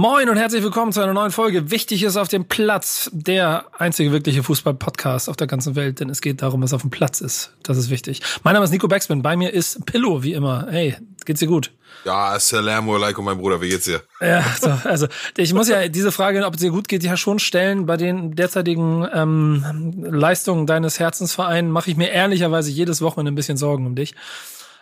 Moin und herzlich willkommen zu einer neuen Folge. Wichtig ist auf dem Platz der einzige wirkliche Fußball-Podcast auf der ganzen Welt, denn es geht darum, was auf dem Platz ist. Das ist wichtig. Mein Name ist Nico Backspin. Bei mir ist Pillow, wie immer. Hey, geht's dir gut? Ja, assalamu alaikum, mein Bruder. Wie geht's dir? Ja, so, also ich muss ja diese Frage, ob es dir gut geht, ja schon stellen. Bei den derzeitigen ähm, Leistungen deines Herzensvereins mache ich mir ehrlicherweise jedes Wochenende ein bisschen Sorgen um dich.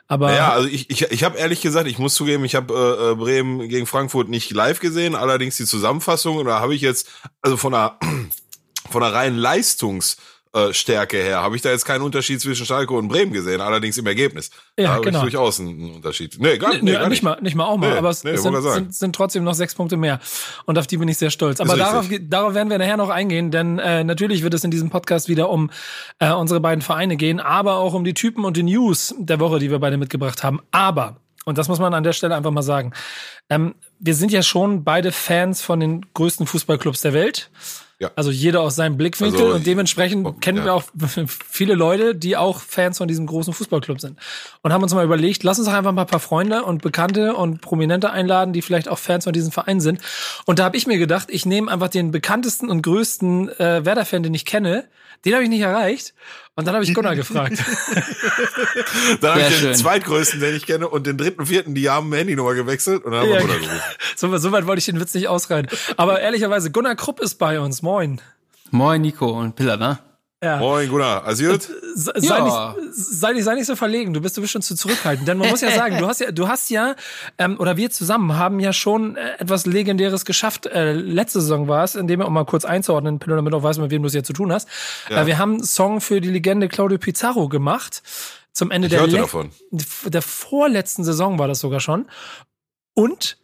Aber ja, also ich, ich, ich habe ehrlich gesagt, ich muss zugeben, ich habe äh, Bremen gegen Frankfurt nicht live gesehen, allerdings die Zusammenfassung, da habe ich jetzt, also von der, von der reinen Leistungs- äh, Stärke her habe ich da jetzt keinen Unterschied zwischen Schalke und Bremen gesehen, allerdings im Ergebnis. Ja, da genau. Ich durchaus einen Unterschied. Nee, gar, nee, nee, gar nicht. nicht. mal, nicht mal auch mal, Nee, aber es, nee, es sind, sind, sind trotzdem noch sechs Punkte mehr. Und auf die bin ich sehr stolz. Aber darauf, darauf werden wir nachher noch eingehen, denn äh, natürlich wird es in diesem Podcast wieder um äh, unsere beiden Vereine gehen, aber auch um die Typen und die News der Woche, die wir beide mitgebracht haben. Aber, und das muss man an der Stelle einfach mal sagen, ähm, wir sind ja schon beide Fans von den größten Fußballclubs der Welt. Ja. Also jeder aus seinem Blickwinkel Also, und dementsprechend oh, kennen ja. wir auch viele Leute, die auch Fans von diesem großen Fußballclub sind. Und haben uns mal überlegt, lass uns doch einfach mal ein paar Freunde und Bekannte und Prominente einladen, die vielleicht auch Fans von diesem Verein sind. Und da habe ich mir gedacht, ich nehme einfach den bekanntesten und größten äh, Werder-Fan, den ich kenne. Den habe ich nicht erreicht. Und dann habe ich Gunnar gefragt. Dann habe ich den schön. zweitgrößten, den ich kenne, und den dritten, vierten, die haben Handynummer gewechselt und dann haben wir Bruder gerufen. so, so weit wollte ich den Witz nicht ausreiten. Aber ehrlicherweise, Gunnar Krupp ist bei uns. Moin. Moin Nico und Piller, ne? Ja. Moin, Gunnar. Also gut? Sei, Ja. nicht, sei, nicht, sei nicht so verlegen, du bist du bist schon zu zurückhaltend. Denn man muss ja sagen, du hast ja, du hast ja, ähm, oder wir zusammen haben ja schon äh, etwas Legendäres geschafft. Äh, letzte Saison war es, indem wir, um mal kurz einzuordnen, Pillow, damit auch weißt, mit wem du es jetzt zu tun hast. Ja. Äh, wir haben einen Song für die Legende Claudio Pizarro gemacht. Zum Ende Ich der, davon. der vorletzten Saison war das sogar schon. Und,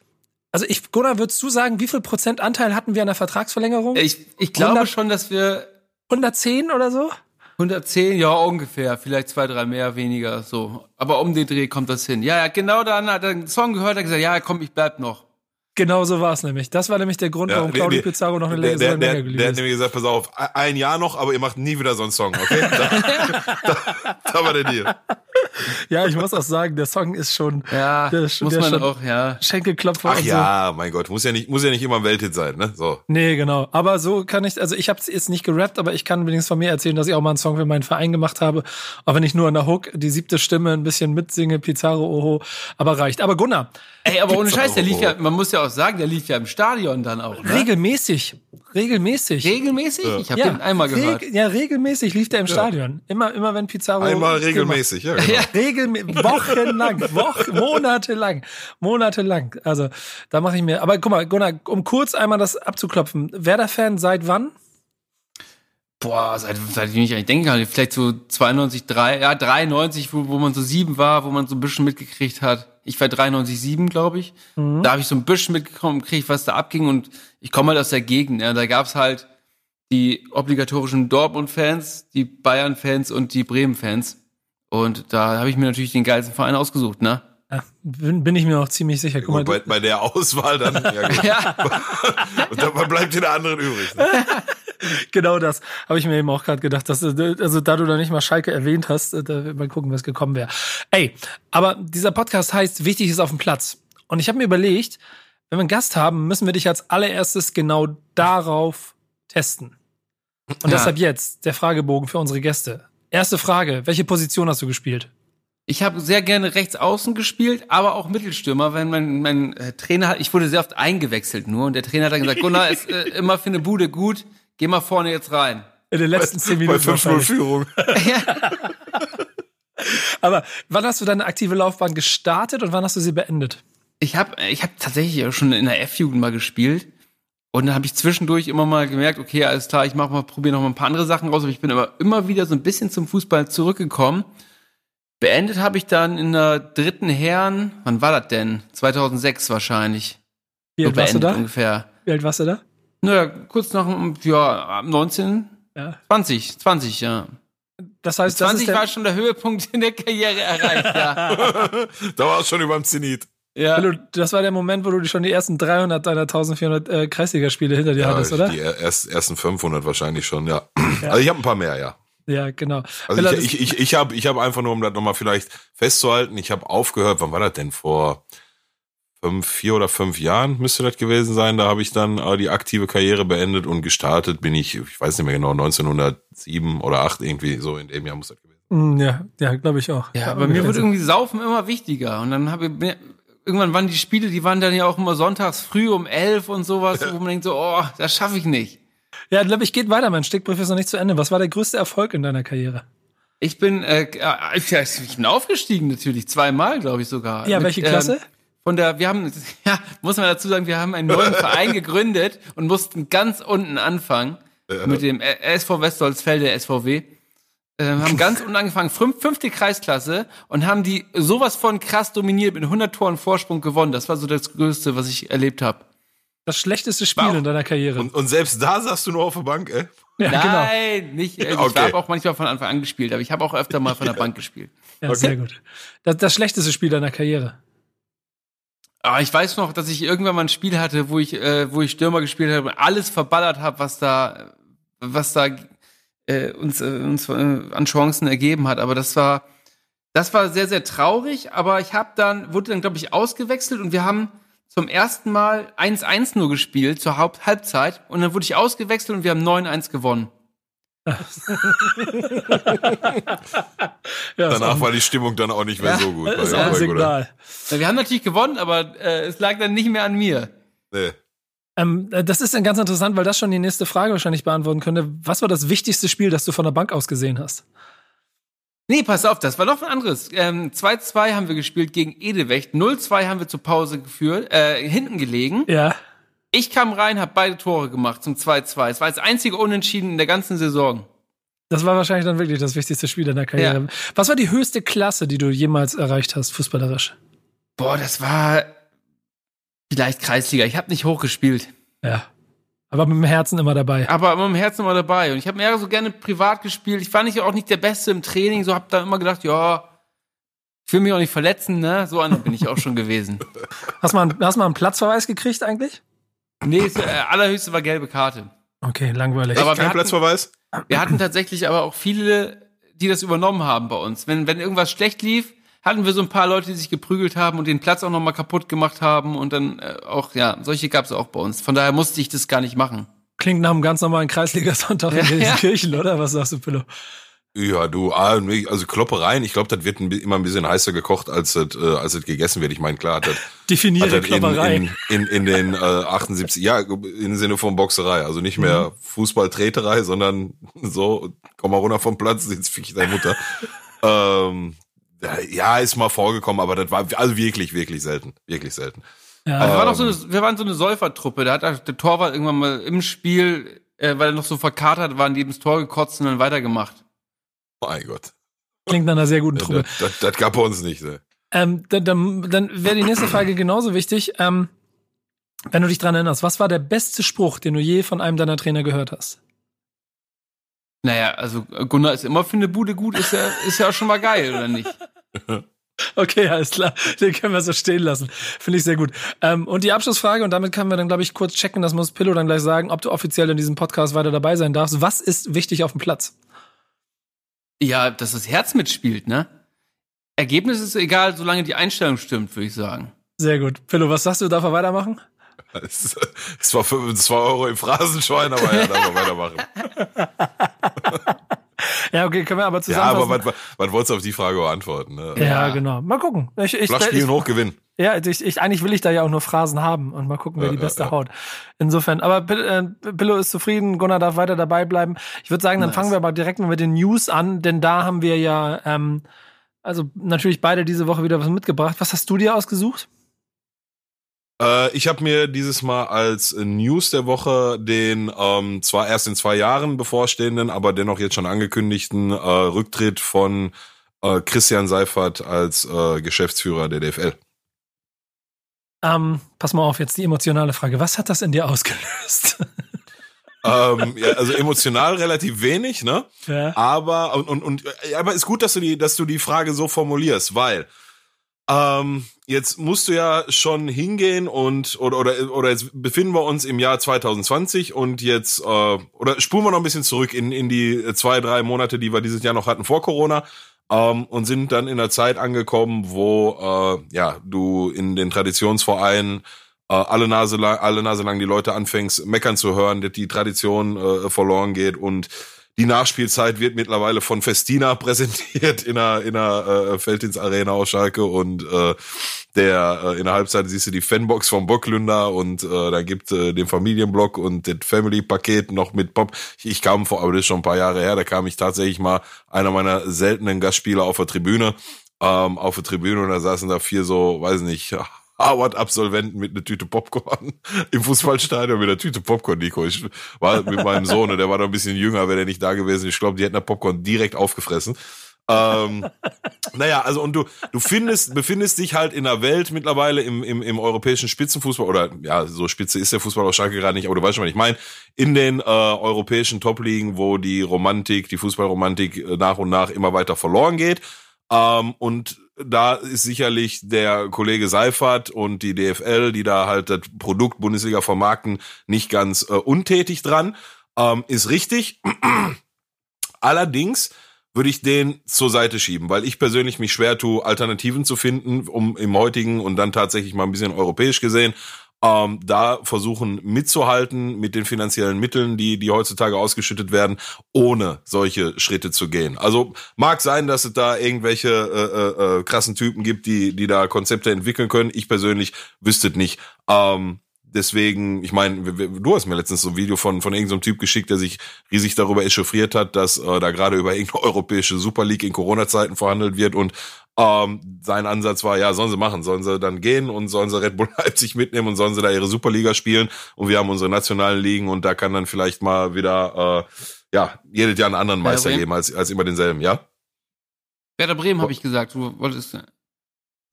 also ich, Gunnar, würdest du sagen, wie viel Prozent Anteil hatten wir an der Vertragsverlängerung? Ich, ich glaube 100 schon, dass wir 110 oder so? 110, ja ungefähr, vielleicht zwei, drei mehr, weniger, so. Aber um den Dreh kommt das hin. Ja, ja, genau dann hat er einen Song gehört, hat gesagt, ja, komm, ich bleib noch. Genau so war es nämlich. Das war nämlich der Grund, warum nee, Claudio nee. Pizarro noch eine der, Länge der, der, der geblieben hat nämlich gesagt, pass auf, ein Jahr noch, aber ihr macht nie wieder so einen Song, okay? Da, da, da war der Deal. Ja, ich muss auch sagen, der Song ist schon, Ja, der ist schon, muss der man schon auch, ja. Schenkelklopfer Ach und so. ja, mein Gott, muss ja nicht, muss ja nicht immer ein Welthit sein, ne? So. Nee, genau. Aber so kann ich, also ich habe jetzt nicht gerappt, aber ich kann wenigstens von mir erzählen, dass ich auch mal einen Song für meinen Verein gemacht habe. Auch wenn ich nur an der Hook die siebte Stimme ein bisschen mitsinge, Pizarro, oho, aber reicht. Aber Gunnar, Ey, aber ohne Scheiß, der lief ja, man muss ja auch sagen, der lief ja im Stadion dann auch. Ne? regelmäßig, regelmäßig. Regelmäßig? Ich habe den einmal gehört. reg- Ja, regelmäßig lief der im Stadion. Immer, immer wenn Pizarro. Einmal regelmäßig, ja. Genau. Ja, regelmäßig, wochenlang, Wochen, monatelang, monatelang. Also da mache ich mir. Aber guck mal, Gunnar, um kurz einmal das abzuklopfen. Werder-Fan seit wann? Boah, seit, seit ich mich eigentlich denken kann, vielleicht so 92, 3, ja, 93, wo, wo man so sieben war, wo man so ein bisschen mitgekriegt hat. Ich war 93, 7, glaube ich. Da habe ich so ein bisschen mitgekommen, gekriegt, was da abging und ich komme halt aus der Gegend. Ja. Da gab's halt die obligatorischen Dortmund-Fans, die Bayern-Fans und die Bremen-Fans. Und da habe ich mir natürlich den geilsten Verein ausgesucht, ne? Bin, bin ich mir auch ziemlich sicher. Guck mal, Gut, bei, bei der Auswahl dann, ja gut. Ja. Und dann bleibt der anderen übrig. Ne? genau das habe ich mir eben auch gerade gedacht. Dass, äh, also da du da nicht mal Schalke erwähnt hast, äh, da mal gucken, was gekommen wäre. Ey, aber dieser Podcast heißt, wichtig ist auf dem Platz. Und ich habe mir überlegt, wenn wir einen Gast haben, müssen wir dich als allererstes genau darauf testen. Und Ja. deshalb jetzt der Fragebogen für unsere Gäste. Erste Frage, welche Position hast du gespielt? Ich habe sehr gerne rechts außen gespielt, aber auch Mittelstürmer, wenn mein, mein äh, Trainer hat, ich wurde sehr oft eingewechselt nur und der Trainer hat dann gesagt, Gunnar ist äh, immer für eine Bude gut, geh mal vorne jetzt rein. In den letzten zehn Bei Minuten. 5-0 wahrscheinlich. Führung. Aber wann hast du deine aktive Laufbahn gestartet und wann hast du sie beendet? Ich habe ich hab tatsächlich auch schon in der F-Jugend mal gespielt und dann habe ich zwischendurch immer mal gemerkt, okay, alles klar, ich mach mal probiere noch mal ein paar andere Sachen raus, aber ich bin aber immer wieder so ein bisschen zum Fußball zurückgekommen. Beendet habe ich dann in der dritten Herren, wann war das denn? 2006 wahrscheinlich. Wie So alt warst du beendet da? ungefähr. Wie alt warst du da? Naja, kurz nach, dem- ja, 19, Ja. 20, 20, ja. Das heißt, das 20 ist war schon der Höhepunkt in der Karriere erreicht, ja. da war es schon über dem Zenit. ja. Pillow, das war der Moment, wo du schon die ersten 300 deiner 1400 äh, Kreisligaspiele hinter dir hattest, oder? Die erst, ersten 500 wahrscheinlich schon, ja. Also ich habe ein paar mehr, ja. Ja, genau. Also Pillow, ich, ich, ich, ich habe ich hab einfach nur, um das nochmal vielleicht festzuhalten, ich habe aufgehört, wann war das denn? Vor vier oder fünf Jahren müsste das gewesen sein. Da habe ich dann äh, die aktive Karriere beendet und gestartet bin ich, ich weiß nicht mehr genau, 1907 oder 8 irgendwie, so in dem Jahr muss das gewesen sein. Mm, Ja, ja, glaube ich auch. Ja, aber mir wird irgendwie Saufen immer wichtiger. Und dann habe ich, mir- irgendwann waren die Spiele, die waren dann ja auch immer sonntags früh um elf und sowas, wo man denkt so, oh, das schaffe ich nicht. Ja, glaube ich, geht weiter. Mein Stickbrief ist noch nicht zu Ende. Was war der größte Erfolg in deiner Karriere? Ich bin, äh, ich ja, ich bin aufgestiegen natürlich, zweimal, glaube ich sogar. Ja, Mit, welche Klasse? Ähm, von der, wir haben, ja, muss man dazu sagen, wir haben einen neuen Verein gegründet und mussten ganz unten anfangen mit dem äh, SV Westholzfelde SVW. Ähm, haben ganz unten angefangen, fünf, fünfte Kreisklasse und haben die sowas von krass dominiert mit 100 Toren Vorsprung gewonnen. Das war so das Größte, was ich erlebt habe. Das schlechteste Spiel Wow. in deiner Karriere. Und, und selbst da saßt du nur auf der Bank, ey. ja, genau. Nein, nicht. Äh, Ich Okay. habe auch manchmal von Anfang an gespielt, aber ich habe auch öfter mal von der Bank gespielt. Ja, sehr gut. Das, das schlechteste Spiel deiner Karriere. Aber ich weiß noch, dass ich irgendwann mal ein Spiel hatte, wo ich, äh, wo ich Stürmer gespielt habe und alles verballert habe, was da, was da äh, uns, äh, uns äh, an Chancen ergeben hat. Aber das war, das war sehr, sehr traurig. Aber ich habe dann, wurde dann, glaube ich, ausgewechselt und wir haben zum ersten Mal 1-1 nur gespielt zur Haupt Halbzeit und dann wurde ich ausgewechselt und wir haben 9-1 gewonnen. Ja, Danach war die Stimmung dann auch nicht mehr Ja, so gut. ist ein Hamburg, oder? Signal. Ja, Wir haben natürlich gewonnen, aber äh, es lag dann nicht mehr an mir. Nee. Ähm, äh, das ist dann ganz interessant, weil das schon die nächste Frage wahrscheinlich beantworten könnte. Was war das wichtigste Spiel, das du von der Bank aus gesehen hast? Nee, pass auf, das war noch ein anderes. Ähm, 2-2 haben wir gespielt gegen Edewecht. 0-2 haben wir zur Pause geführt, äh, hinten gelegen. Ja. Ich kam rein, habe beide Tore gemacht zum 2-2. Es war das einzige Unentschieden in der ganzen Saison. Das war wahrscheinlich dann wirklich das wichtigste Spiel deiner Karriere. Ja. Was war die höchste Klasse, die du jemals erreicht hast, fußballerisch? Boah, das war vielleicht Kreisliga. Ich habe nicht hochgespielt, Ja. Aber mit dem Herzen immer dabei. aber immer im Herzen immer dabei. Und ich habe mehr so gerne privat gespielt. Ich war nicht auch nicht der Beste im Training. So habe da immer gedacht, ja, ich will mich auch nicht verletzen, ne? So einer bin ich auch schon gewesen. Hast du mal, einen- hast du mal einen Platzverweis gekriegt eigentlich? Nee, äh, allerhöchste war gelbe Karte. Okay, langweilig. Aber wir Kein hatten- Platzverweis? Wir hatten tatsächlich aber auch viele, die das übernommen haben bei uns. Wenn, wenn irgendwas schlecht lief, hatten wir so ein paar Leute, die sich geprügelt haben und den Platz auch nochmal kaputt gemacht haben und dann äh, auch, ja, solche gab es auch bei uns. Von daher musste ich das gar nicht machen. Klingt nach einem ganz normalen Kreisliga-Sonntag in Ja, ja. Kirchen, oder? Was sagst du, Pillow? Ja, du, also Kloppereien, ich glaube, das wird immer ein bisschen heißer gekocht, als es, äh, als es gegessen wird. Ich meine, klar hat das, hat Definiere das in, in, in, in den äh, 78, ja, im Sinne von Boxerei. Also nicht mehr Fußballtreterei, sondern so, komm mal runter vom Platz, jetzt fick ich deine Mutter. ähm, ja, ist mal vorgekommen, aber das war also wirklich, wirklich selten. Wirklich selten. ja, Also wir, waren so Ähm. eine, wir waren so eine Säufertruppe. Da hat der Torwart irgendwann mal im Spiel, äh, weil er noch so verkatert war, neben das Tor gekotzt und dann weitergemacht. Mein Gott. klingt nach einer sehr guten Truppe. Das, das, das gab bei uns nicht. Ne? Ähm, dann dann, dann wäre die nächste Frage genauso wichtig. Ähm, wenn du dich dran erinnerst, was war der beste Spruch, den du je von einem deiner Trainer gehört hast? Naja, also Gunnar ist immer für eine Bude gut, ist ja, ist ja auch schon mal geil, oder nicht? Okay, alles klar. Den können wir so stehen lassen. Finde ich sehr gut. Ähm, und die Abschlussfrage, und damit können wir dann, glaube ich, kurz checken, das muss Pillow dann gleich sagen, ob du offiziell in diesem Podcast weiter dabei sein darfst. Was ist wichtig auf dem Platz? Ja, dass das Herz mitspielt, ne? Ergebnis ist egal, solange die Einstellung stimmt, würde ich sagen. Sehr gut. Pillow, was sagst du? Darf er weitermachen? Es, es war 25 Euro im Phrasenschwein, aber ja, darf man weitermachen. Ja, okay, können wir aber Ja, zusammenfassen. aber was, was wolltest du auf die Frage beantworten? Ne? ja, Ja. genau. Mal gucken. Ich, ich, Flach ich, spielen, hoch gewinnen. Ja, ich, ich, eigentlich will ich da ja auch nur Phrasen haben und mal gucken, wer Ja, die ja, beste ja. haut. Insofern, aber äh, Pillow ist zufrieden, Gunnar darf weiter dabei bleiben. Ich würde sagen, dann Nice. fangen wir aber direkt mal mit den News an, denn da haben wir ja, ähm, also natürlich beide diese Woche wieder was mitgebracht. Was hast du dir ausgesucht? Äh, ich habe mir dieses Mal als News der Woche den ähm, zwar erst in zwei Jahren bevorstehenden, aber dennoch jetzt schon angekündigten äh, Rücktritt von äh, Christian Seifert als äh, Geschäftsführer der DFL. Ähm, pass mal auf, jetzt die emotionale Frage. Was hat das in dir ausgelöst? ähm, ja, also emotional relativ wenig, ne? Ja. Aber und, und, und aber ist gut, dass du die, dass du die Frage so formulierst, weil ähm, jetzt musst du ja schon hingehen und oder oder oder jetzt befinden wir uns im Jahr 2020 und jetzt äh, oder spulen wir noch ein bisschen zurück in in die zwei drei Monate, die wir dieses Jahr noch hatten vor Corona ähm, und sind dann in einer Zeit angekommen, wo äh, ja du in den Traditionsvereinen äh, alle Nase lang, alle Nase lang die Leute anfängst meckern zu hören, dass die Tradition äh, verloren geht und die Nachspielzeit wird mittlerweile von Festina präsentiert in einer, in einer äh, Felddienst-Arena aus Schalke und äh, der äh, in der Halbzeit siehst du die Fanbox vom Bocklünder und äh, da gibt äh, den Familienblock und das Family-Paket noch mit Pop. Ich, ich kam vor, aber das ist schon ein paar Jahre her, da kam ich tatsächlich mal einer meiner seltenen Gastspieler auf der Tribüne, ähm, auf der Tribüne und da saßen da vier so, weiß nicht, Harvard-Absolventen mit einer Tüte Popcorn im Fußballstadion mit einer Tüte Popcorn, Nico. Ich war mit meinem Sohn, der war noch ein bisschen jünger, wäre der nicht da gewesen. Ich glaube, die hätten das Popcorn direkt aufgefressen. ähm, naja, also und du, du findest, befindest dich halt in einer Welt mittlerweile im, im, im europäischen Spitzenfußball, oder ja, so spitze ist der Fußball aus Schalke gerade nicht, aber du weißt schon, was ich meine, in den äh, europäischen Top-Ligen, wo die Romantik, die Fußballromantik äh, nach und nach immer weiter verloren geht. Ähm, und da ist sicherlich der Kollege Seifert und die DFL, die da halt das Produkt Bundesliga vermarkten, nicht ganz äh, untätig dran. Ähm, ist richtig. Allerdings würde ich den zur Seite schieben, weil ich persönlich mich schwer tue, Alternativen zu finden, um im heutigen und dann tatsächlich mal ein bisschen europäisch gesehen ähm, da versuchen mitzuhalten mit den finanziellen Mitteln, die, die heutzutage ausgeschüttet werden, ohne solche Schritte zu gehen. Also mag sein, dass es da irgendwelche äh, äh, äh krassen Typen gibt, die, die da Konzepte entwickeln können. Ich persönlich wüsste nicht. Ähm, deswegen, ich meine, du hast mir letztens so ein Video von, von irgendeinem Typ geschickt, der sich riesig darüber echauffiert hat, dass äh, da gerade über irgendeine europäische Super League in Corona-Zeiten verhandelt wird und ähm, sein Ansatz war, ja, sollen sie machen, sollen sie dann gehen und sollen sie Red Bull Leipzig mitnehmen und sollen sie da ihre Superliga spielen und wir haben unsere nationalen Ligen und da kann dann vielleicht mal wieder, äh, ja, jedes Jahr einen anderen Meister geben als, als immer denselben, ja? Werder Bremen, habe ich gesagt, du wolltest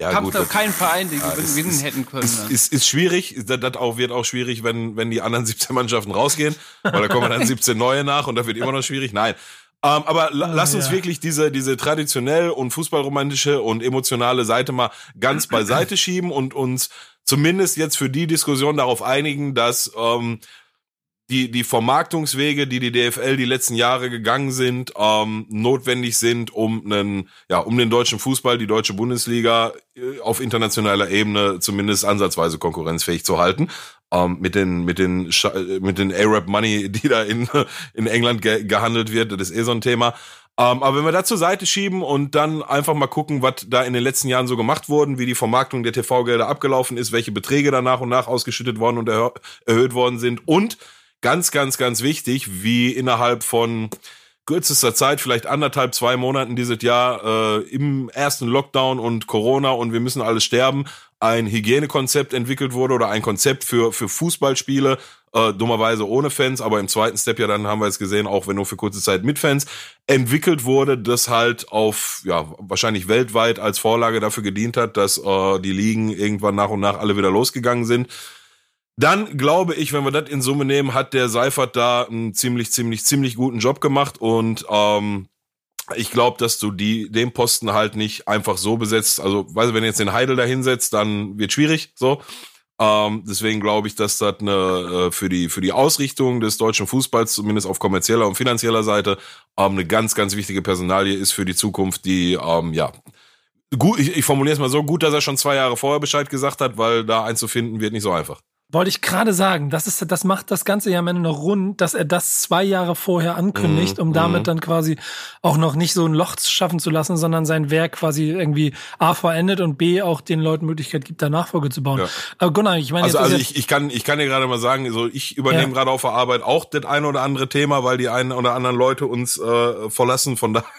ja, Gab es noch keinen Verein, den ja, gewinnen hätten können. Ist, ist, ist schwierig. Das, das auch, wird auch schwierig, wenn, wenn die anderen 17 Mannschaften rausgehen, weil da kommen dann 17 neue nach und da wird immer noch schwierig. Nein. Ähm, aber la ah, lass uns ja. wirklich diese, diese traditionell und fußballromantische und emotionale Seite mal ganz beiseite schieben und uns zumindest jetzt für die Diskussion darauf einigen, dass ähm, die, die Vermarktungswege, die die DFL die letzten Jahre gegangen sind, ähm, notwendig sind, um einen, ja, um den deutschen Fußball, die deutsche Bundesliga äh, auf internationaler Ebene zumindest ansatzweise konkurrenzfähig zu halten. Ähm, mit den, mit den, mit den Arab Money, die da in, in England ge gehandelt wird, das ist eh so ein Thema. Ähm, aber wenn wir da zur Seite schieben und dann einfach mal gucken, was da in den letzten Jahren so gemacht wurden, wie die Vermarktung der TV-Gelder abgelaufen ist, welche Beträge da nach und nach ausgeschüttet worden und erhö erhöht worden sind und ganz, ganz, ganz wichtig, wie innerhalb von kürzester Zeit, vielleicht anderthalb, zwei Monaten dieses Jahr äh, im ersten Lockdown und Corona und wir müssen alles sterben, ein Hygienekonzept entwickelt wurde oder ein Konzept für, für Fußballspiele, äh, dummerweise ohne Fans, aber im zweiten Step ja dann haben wir es gesehen, auch wenn nur für kurze Zeit mit Fans, entwickelt wurde, das halt auf, ja, wahrscheinlich weltweit als Vorlage dafür gedient hat, dass äh, die Ligen irgendwann nach und nach alle wieder losgegangen sind. Dann glaube ich, wenn wir das in Summe nehmen, hat der Seifert da einen ziemlich, ziemlich, ziemlich guten Job gemacht und ähm, ich glaube, dass du die den Posten halt nicht einfach so besetzt. Also, weißt du, wenn du jetzt den Heidel da hinsetzt, dann wird schwierig. So. Ähm, deswegen glaube ich, dass das eine äh, für die für die Ausrichtung des deutschen Fußballs zumindest auf kommerzieller und finanzieller Seite ähm, eine ganz ganz wichtige Personalie ist für die Zukunft, die ähm, ja gut. Ich, ich formuliere es mal so gut, dass er schon zwei Jahre vorher Bescheid gesagt hat, weil da einzufinden wird nicht so einfach. Wollte ich gerade sagen, das ist, das macht das Ganze ja am Ende noch rund, dass er das zwei Jahre vorher ankündigt, um damit mhm. dann quasi auch noch nicht so ein Loch schaffen zu lassen, sondern sein Werk quasi irgendwie A verendet und B auch den Leuten Möglichkeit gibt, da Nachfolge zu bauen. Ja. Aber Gunnar, ich meine, also, also ich, ich kann, ich kann dir gerade mal sagen, so ich übernehme ja. gerade auf der Arbeit auch das eine oder andere Thema, weil die einen oder anderen Leute uns äh, verlassen. Von daher,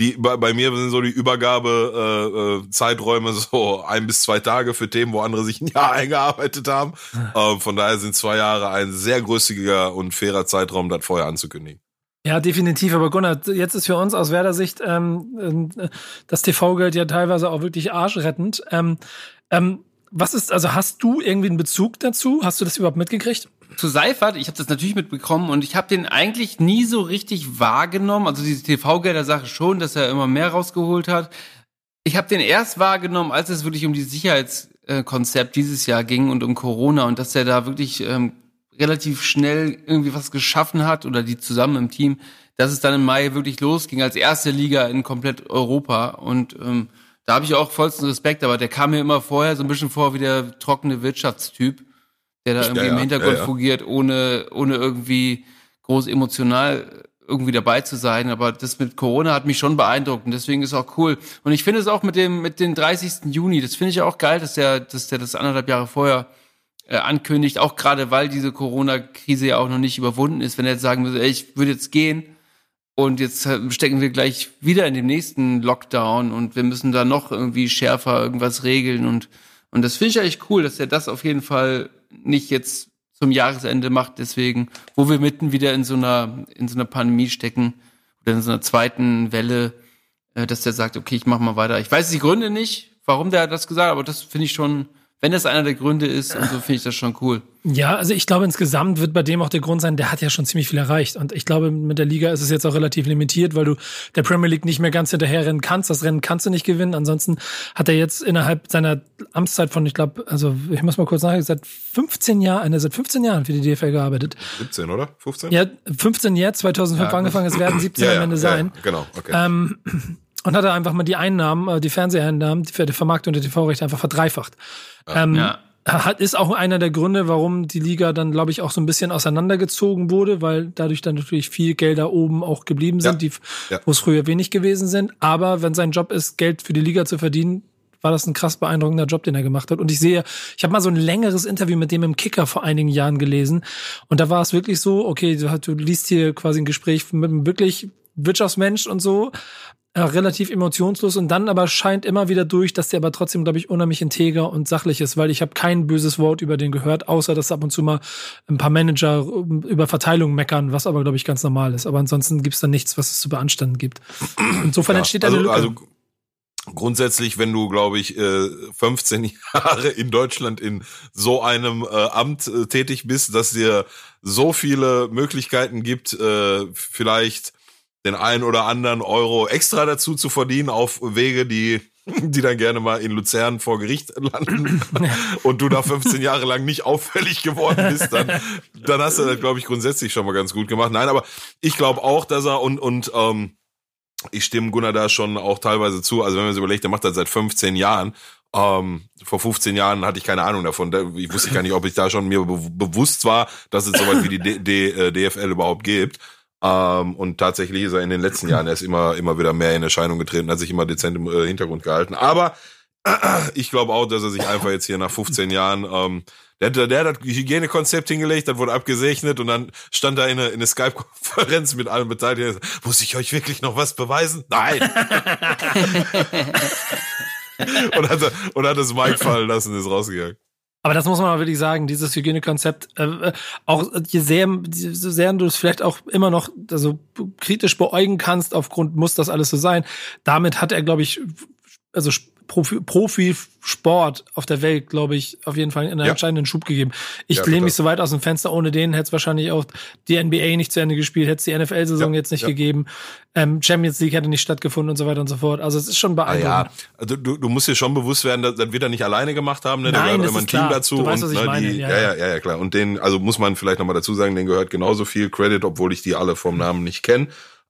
die bei, bei mir sind so die Übergabe äh, äh Zeiträume so ein bis zwei Tage für Themen, wo andere sich ein Jahr eingearbeitet haben. Ähm, von daher sind zwei Jahre ein sehr größiger und fairer Zeitraum, das vorher anzukündigen. Ja, definitiv. Aber Gunnar, jetzt ist für uns aus Werder-Sicht ähm, äh, das TV-Geld ja teilweise auch wirklich arschrettend. Ähm, ähm, was ist, also hast du irgendwie einen Bezug dazu? Hast du das überhaupt mitgekriegt? Zu Seifert, ich habe das natürlich mitbekommen und ich habe den eigentlich nie so richtig wahrgenommen. Also diese TV-Gelder-Sache schon, dass er immer mehr rausgeholt hat. Ich habe den erst wahrgenommen, als es wirklich um die Sicherheitskonzept dieses Jahr ging und um Corona und dass er da wirklich ähm, relativ schnell irgendwie was geschaffen hat oder die zusammen im Team, dass es dann im Mai wirklich losging als erste Liga in komplett Europa. Und ähm, da habe ich auch vollsten Respekt, aber der kam mir immer vorher so ein bisschen vor wie der trockene Wirtschaftstyp, der da irgendwie ja, ja, im Hintergrund ja, fungiert, ohne, ohne irgendwie groß emotional irgendwie dabei zu sein. Aber das mit Corona hat mich schon beeindruckt und deswegen ist auch cool. Und ich finde es auch mit dem, mit dem 30. Juni, das finde ich auch geil, dass der, dass der das anderthalb Jahre vorher äh, ankündigt, auch gerade weil diese Corona-Krise ja auch noch nicht überwunden ist. Wenn er jetzt sagen würde, ey, ich würde jetzt gehen, und jetzt äh, stecken wir gleich wieder in dem nächsten Lockdown und wir müssen da noch irgendwie schärfer irgendwas regeln und, und das finde ich eigentlich cool, dass er das auf jeden Fall nicht jetzt zum Jahresende macht, deswegen, wo wir mitten wieder in so einer, in so einer Pandemie stecken oder in so einer zweiten Welle, äh, dass der sagt, okay, ich mach mal weiter. Ich weiß die Gründe nicht, warum der das gesagt hat, aber das finde ich schon, wenn das einer der Gründe ist, und so finde ich das schon cool. Ja, also ich glaube, insgesamt wird bei dem auch der Grund sein, der hat ja schon ziemlich viel erreicht. Und ich glaube, mit der Liga ist es jetzt auch relativ limitiert, weil du der Premier League nicht mehr ganz hinterher rennen kannst. Das Rennen kannst du nicht gewinnen. Ansonsten hat er jetzt innerhalb seiner Amtszeit von, ich glaube, also ich muss mal kurz nachdenken, seit 15 Jahren, er seit 15 Jahren für die DFL gearbeitet. 17, oder? 15? Ja, 15 jetzt, 2005 ja, angefangen, es werden 17 ja, am Ende sein. Ja, genau, okay. Ähm, und hat er einfach mal die Einnahmen, äh, die Fernseheinnahmen, die für die Vermarktung der TV-Rechte einfach verdreifacht. Ja. Ähm, ja. Hat, ist auch einer der Gründe, warum die Liga dann, glaube ich, auch so ein bisschen auseinandergezogen wurde, weil dadurch dann natürlich viel Gelder oben auch geblieben sind, ja. die, ja. wo es früher wenig gewesen sind. Aber wenn sein Job ist, Geld für die Liga zu verdienen, war das ein krass beeindruckender Job, den er gemacht hat. Und ich sehe, ich habe mal so ein längeres Interview mit dem im Kicker vor einigen Jahren gelesen. Und da war es wirklich so, okay, du, du liest hier quasi ein Gespräch mit einem wirklich Wirtschaftsmensch und so äh, relativ emotionslos und dann aber scheint immer wieder durch, dass der aber trotzdem, glaube ich, unheimlich integer und sachlich ist, weil ich habe kein böses Wort über den gehört, außer dass ab und zu mal ein paar Manager ähm, über Verteilung meckern, was aber, glaube ich, ganz normal ist. Aber ansonsten gibt's da nichts, was es zu beanstanden gibt. Insofern ja, entsteht da also, eine Lücke. Also grundsätzlich, wenn du, glaube ich, 15 äh, Jahre in Deutschland in so einem äh, Amt äh, tätig bist, dass dir so viele Möglichkeiten gibt, vielleicht den einen oder anderen Euro extra dazu zu verdienen auf Wege, die die dann gerne mal in Luzern vor Gericht landen und du da 15 Jahre lang nicht auffällig geworden bist, dann, dann hast du das, glaube ich, grundsätzlich schon mal ganz gut gemacht. Nein, aber ich glaube auch, dass er und, und ähm, ich stimme Gunnar da schon auch teilweise zu. Also wenn man sich überlegt, der macht das seit 15 Jahren. Ähm, vor 15 Jahren hatte ich keine Ahnung davon. Ich wusste gar nicht, ob ich da schon mir be bewusst war, dass es sowas wie die D D DFL überhaupt gibt. Ähm, und tatsächlich ist er in den letzten Jahren erst immer, immer wieder mehr in Erscheinung getreten, hat sich immer dezent im äh, Hintergrund gehalten. Aber äh, ich glaube auch, dass er sich einfach jetzt hier nach 15 Jahren, ähm, der, der, der hat das Hygienekonzept hingelegt, das wurde abgesegnet und dann stand er in eine, in eine Skype-Konferenz mit allen Beteiligten. Muss ich euch wirklich noch was beweisen? Nein! und, hat, und hat das Mic fallen lassen, ist rausgegangen. Aber das muss man mal wirklich sagen, dieses Hygienekonzept, äh, äh auch je sehr, so sehr du es vielleicht auch immer noch also kritisch beäugen kannst, aufgrund muss das alles so sein, damit hat er, glaube ich, also Profi, Profisport auf der Welt, glaube ich, auf jeden Fall einen ja. entscheidenden Schub gegeben. Ich ja, lehne mich so weit aus dem Fenster, ohne den hätte es wahrscheinlich auch die NBA nicht zu Ende gespielt, hätte es die NFL-Saison ja, jetzt nicht gegeben, ähm, Champions League hätte nicht stattgefunden und so weiter und so fort. Also es ist schon beeindruckend. Ah, ja, also du, du musst dir schon bewusst werden, dass, das wird er nicht alleine gemacht haben, ne? Nein, da gehört immer ein Team dazu. Du weißt, und, was ich ne, meine. Die, ja, ja, ja, ja, klar. Und den, also muss man vielleicht nochmal dazu sagen, den gehört genauso viel Credit, obwohl ich die alle vom Namen nicht kenne.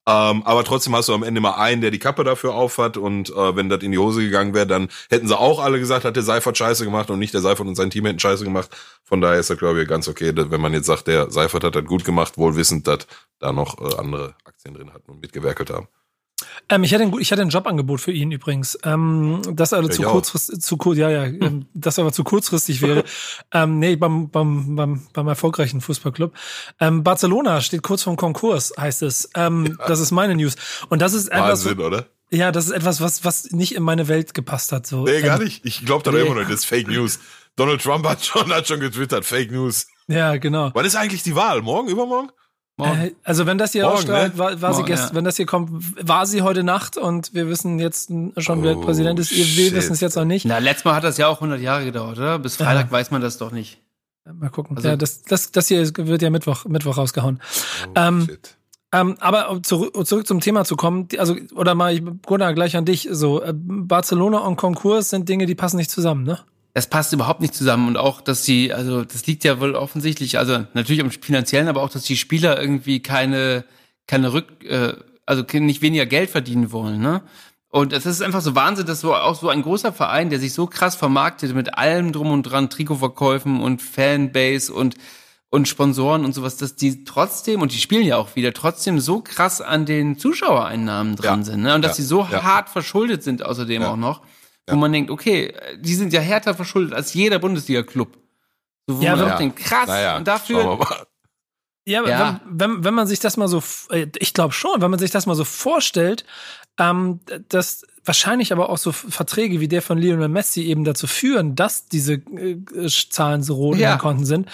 Ähm, aber trotzdem hast du am Ende mal einen, der die Kappe dafür aufhat und äh, wenn das in die Hose gegangen wäre, dann hätten sie auch alle gesagt, hat der Seifert scheiße gemacht und nicht der Seifert und sein Team hätten scheiße gemacht. Von daher ist das, glaube ich, ganz okay, wenn man jetzt sagt, der Seifert hat das gut gemacht, wohl wissend, dass da noch äh, andere Aktien drin hatten und mitgewerkelt haben. Ähm, ich hatte ein, ich hatte ein Jobangebot für ihn übrigens. Ähm, das aber zu kurzfristig, zu kurz, ja, ja, ähm, das aber zu kurzfristig wäre. ähm, nee, beim, beim, beim, beim erfolgreichen Fußballclub. Ähm, Barcelona steht kurz vorm Konkurs, heißt es. Ähm, ja. Das ist meine News. Und das ist etwas. Wahnsinn, oder? Ja, das ist etwas, was, was nicht in meine Welt gepasst hat. So. Nee, gar ähm, nicht. Ich glaube da nee. immer noch, das ist Fake News. Donald Trump hat schon, hat schon getwittert, Fake News. Ja, genau. Wann ist eigentlich die Wahl? Morgen, übermorgen? Äh, also wenn das hier Morgen, ausstrahlt, ne? war, war sie Morgen, gestern, ja. wenn das hier kommt, war sie heute Nacht und wir wissen jetzt schon, wer Oh, Präsident ist. Wir shit. wissen es jetzt noch nicht. Na, letztes Mal hat das ja auch 100 Jahre gedauert, oder? Bis Freitag Ja. weiß man das doch nicht. Mal gucken. Also- ja, das, das, das hier wird ja Mittwoch, Mittwoch rausgehauen. Oh, Ähm. Ähm, aber um zurück, zurück zum Thema zu kommen, also, oder mal, ich, Gunnar, gleich an dich, so, äh, Barcelona und Konkurs sind Dinge, die passen nicht zusammen, ne? Das passt überhaupt nicht zusammen und auch, dass sie, also das liegt ja wohl offensichtlich, also natürlich am finanziellen, aber auch, dass die Spieler irgendwie keine, keine Rück, äh, also nicht weniger Geld verdienen wollen, ne? Und es ist einfach so Wahnsinn, dass so auch so ein großer Verein, der sich so krass vermarktet mit allem drum und dran, Trikotverkäufen und Fanbase und und Sponsoren und sowas, dass die trotzdem, und die spielen ja auch wieder, trotzdem so krass an den Zuschauereinnahmen dran Ja. sind. Ne? Und dass Ja. so Ja. hart verschuldet sind außerdem auch noch, wo man denkt, okay, die sind ja härter verschuldet als jeder Bundesliga-Club. So, wo Ja, man auch denkt, krass, Naja, und dafür. Ja, aber Ja. Wenn, wenn, wenn man sich das mal so, äh, ich glaube schon, wenn man sich das mal so vorstellt, ähm, dass wahrscheinlich aber auch so Verträge wie der von Lionel Messi eben dazu führen, dass diese äh, äh, Zahlen so rot Ja. in den Konten sind.